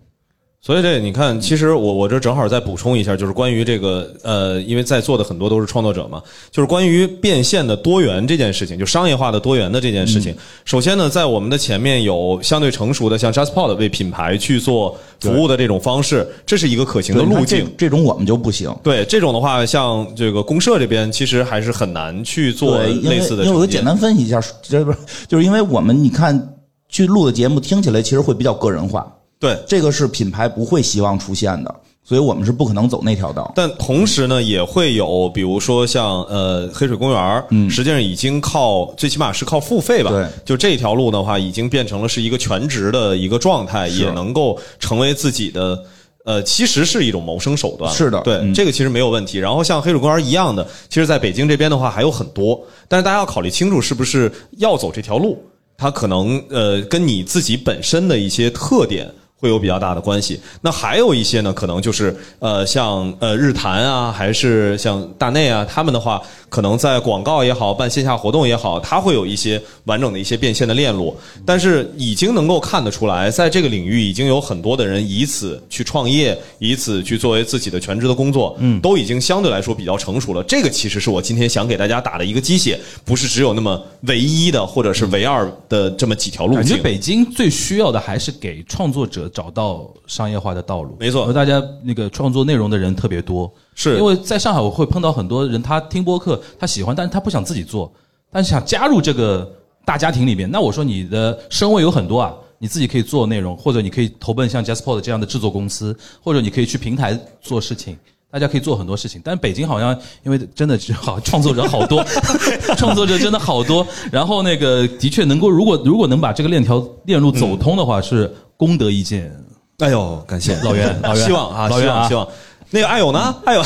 Speaker 1: 所以这你看，其实我我这正好再补充一下，就是关于这个呃，因为在座的很多都是创作者嘛，就是关于变现的多元这件事情，就商业化的多元的这件事情。
Speaker 2: 嗯
Speaker 1: 首先呢，在我们的前面有相对成熟的像 JustPod 为品牌去做服务的这种方式，这是一个可行的路径。
Speaker 2: 这种我们就不行。
Speaker 1: 对这种的话，像这个公社这边，其实还是很难去做类似的
Speaker 2: 因为我
Speaker 1: 承接
Speaker 2: 简单分析一下，这不是就是因为我们你看去录的节目听起来其实会比较个人化，
Speaker 1: 对，
Speaker 2: 这个是品牌不会希望出现的，所以我们是不可能走那条道。
Speaker 1: 但同时呢，也会有，比如说像呃黑水公园，嗯，实际上已经靠最起码是靠付费吧，
Speaker 2: 对，
Speaker 1: 就这条路的话，已经变成了是一个全职的一个状态，也能够成为自己的。呃，其实是一种谋生手段，
Speaker 2: 是的
Speaker 1: 对、
Speaker 2: 嗯
Speaker 1: 这个其实没有问题。然后像黑水公园一样的，其实在北京这边的话还有很多，但是大家要考虑清楚是不是要走这条路，它可能呃跟你自己本身的一些特点。会有比较大的关系。那还有一些呢，可能就是呃，像呃日坛啊，还是像大内啊，他们的话，可能在广告也好，办线下活动也好，它会有一些完整的一些变现的链路。但是已经能够看得出来，在这个领域已经有很多的人以此去创业，以此去作为自己的全职的工作，嗯，都已经相对来说比较成熟了。这个其实是我今天想给大家打的一个鸡血，不是只有那么唯一的或者是唯二的这么几条路径。
Speaker 3: 感觉北京最需要的还是给创作者找到商业化的道路。
Speaker 1: 没错
Speaker 3: 和大家那个创作内容的人特别多，
Speaker 1: 是
Speaker 3: 因为在上海我会碰到很多人，他听播客，他喜欢，但是他不想自己做，但是想加入这个大家庭里面。那我说你的身位有很多啊，你自己可以做内容，或者你可以投奔像 Jasper 这样的制作公司，或者你可以去平台做事情。大家可以做很多事情，但是北京好像因为真的是好创作者好多，创作者真的好多。然后那个的确能够，如果如果能把这个链条链路走通的话，是功德一件。
Speaker 1: 哎呦，感谢
Speaker 3: 老袁 老袁
Speaker 1: 希望啊，
Speaker 3: 老袁啊
Speaker 1: 希望希望。那个爱友呢？爱友，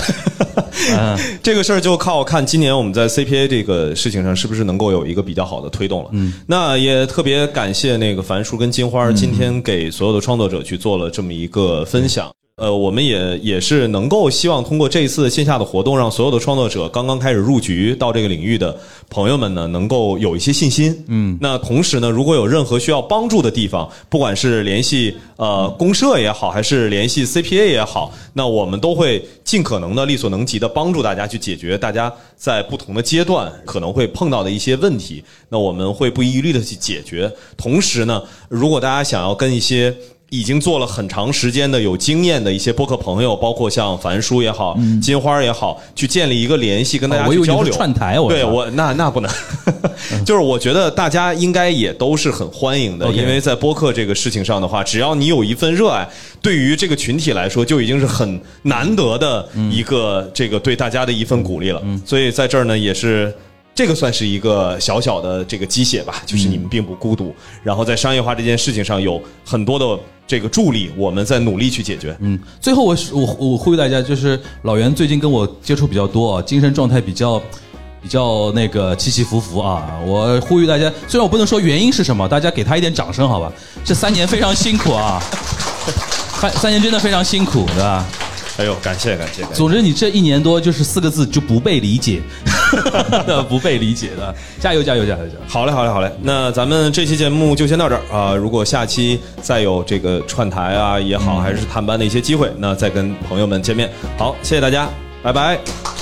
Speaker 1: 这个事儿就靠看今年我们在 CPA 这个事情上是不是能够有一个比较好的推动了。嗯，那也特别感谢那个樊叔跟金花今天给所有的创作者去做了这么一个分享。呃，我们也也是能够希望通过这一次线下的活动，让所有的创作者刚刚开始入局到这个领域的朋友们呢，能够有一些信心。嗯，那同时呢，如果有任何需要帮助的地方，不管是联系呃公社也好，还是联系 CPA 也好，那我们都会尽可能的力所能及的帮助大家去解决大家在不同的阶段可能会碰到的一些问题。那我们会不遗余力的去解决。同时呢，如果大家想要跟一些已经做了很长时间的有经验的一些播客朋友，包括像樊叔也好、金花也好，去建立一个联系，跟大家去交流。
Speaker 3: 串台我
Speaker 1: 对我那那不能，就是我觉得大家应该也都是很欢迎的因为在播客这个事情上的话，只要你有一份热爱，对于这个群体来说，就已经是很难得的一个这个对大家的一份鼓励了。所以在这儿呢，也是。这个算是一个小小的这个鸡血吧，就是你们并不孤独，然后在商业化这件事情上有很多的这个助力，我们在努力去解决。
Speaker 3: 嗯，最后我我我呼吁大家，就是老袁最近跟我接触比较多啊，精神状态比较比较那个起起伏伏啊。我呼吁大家，虽然我不能说原因是什么，大家给他一点掌声好吧？这三年非常辛苦啊，三三年真的非常辛苦，对吧？
Speaker 1: 哎呦，感谢感谢感谢！
Speaker 3: 总之，你这一年多就是四个字，就不被理解，不被理解的，加油加油加油加油！
Speaker 1: 好嘞，好嘞，好嘞。那咱们这期节目就先到这儿啊、如果下期再有这个串台啊也好，还是探班的一些机会，那再跟朋友们见面。好，谢谢大家，拜拜。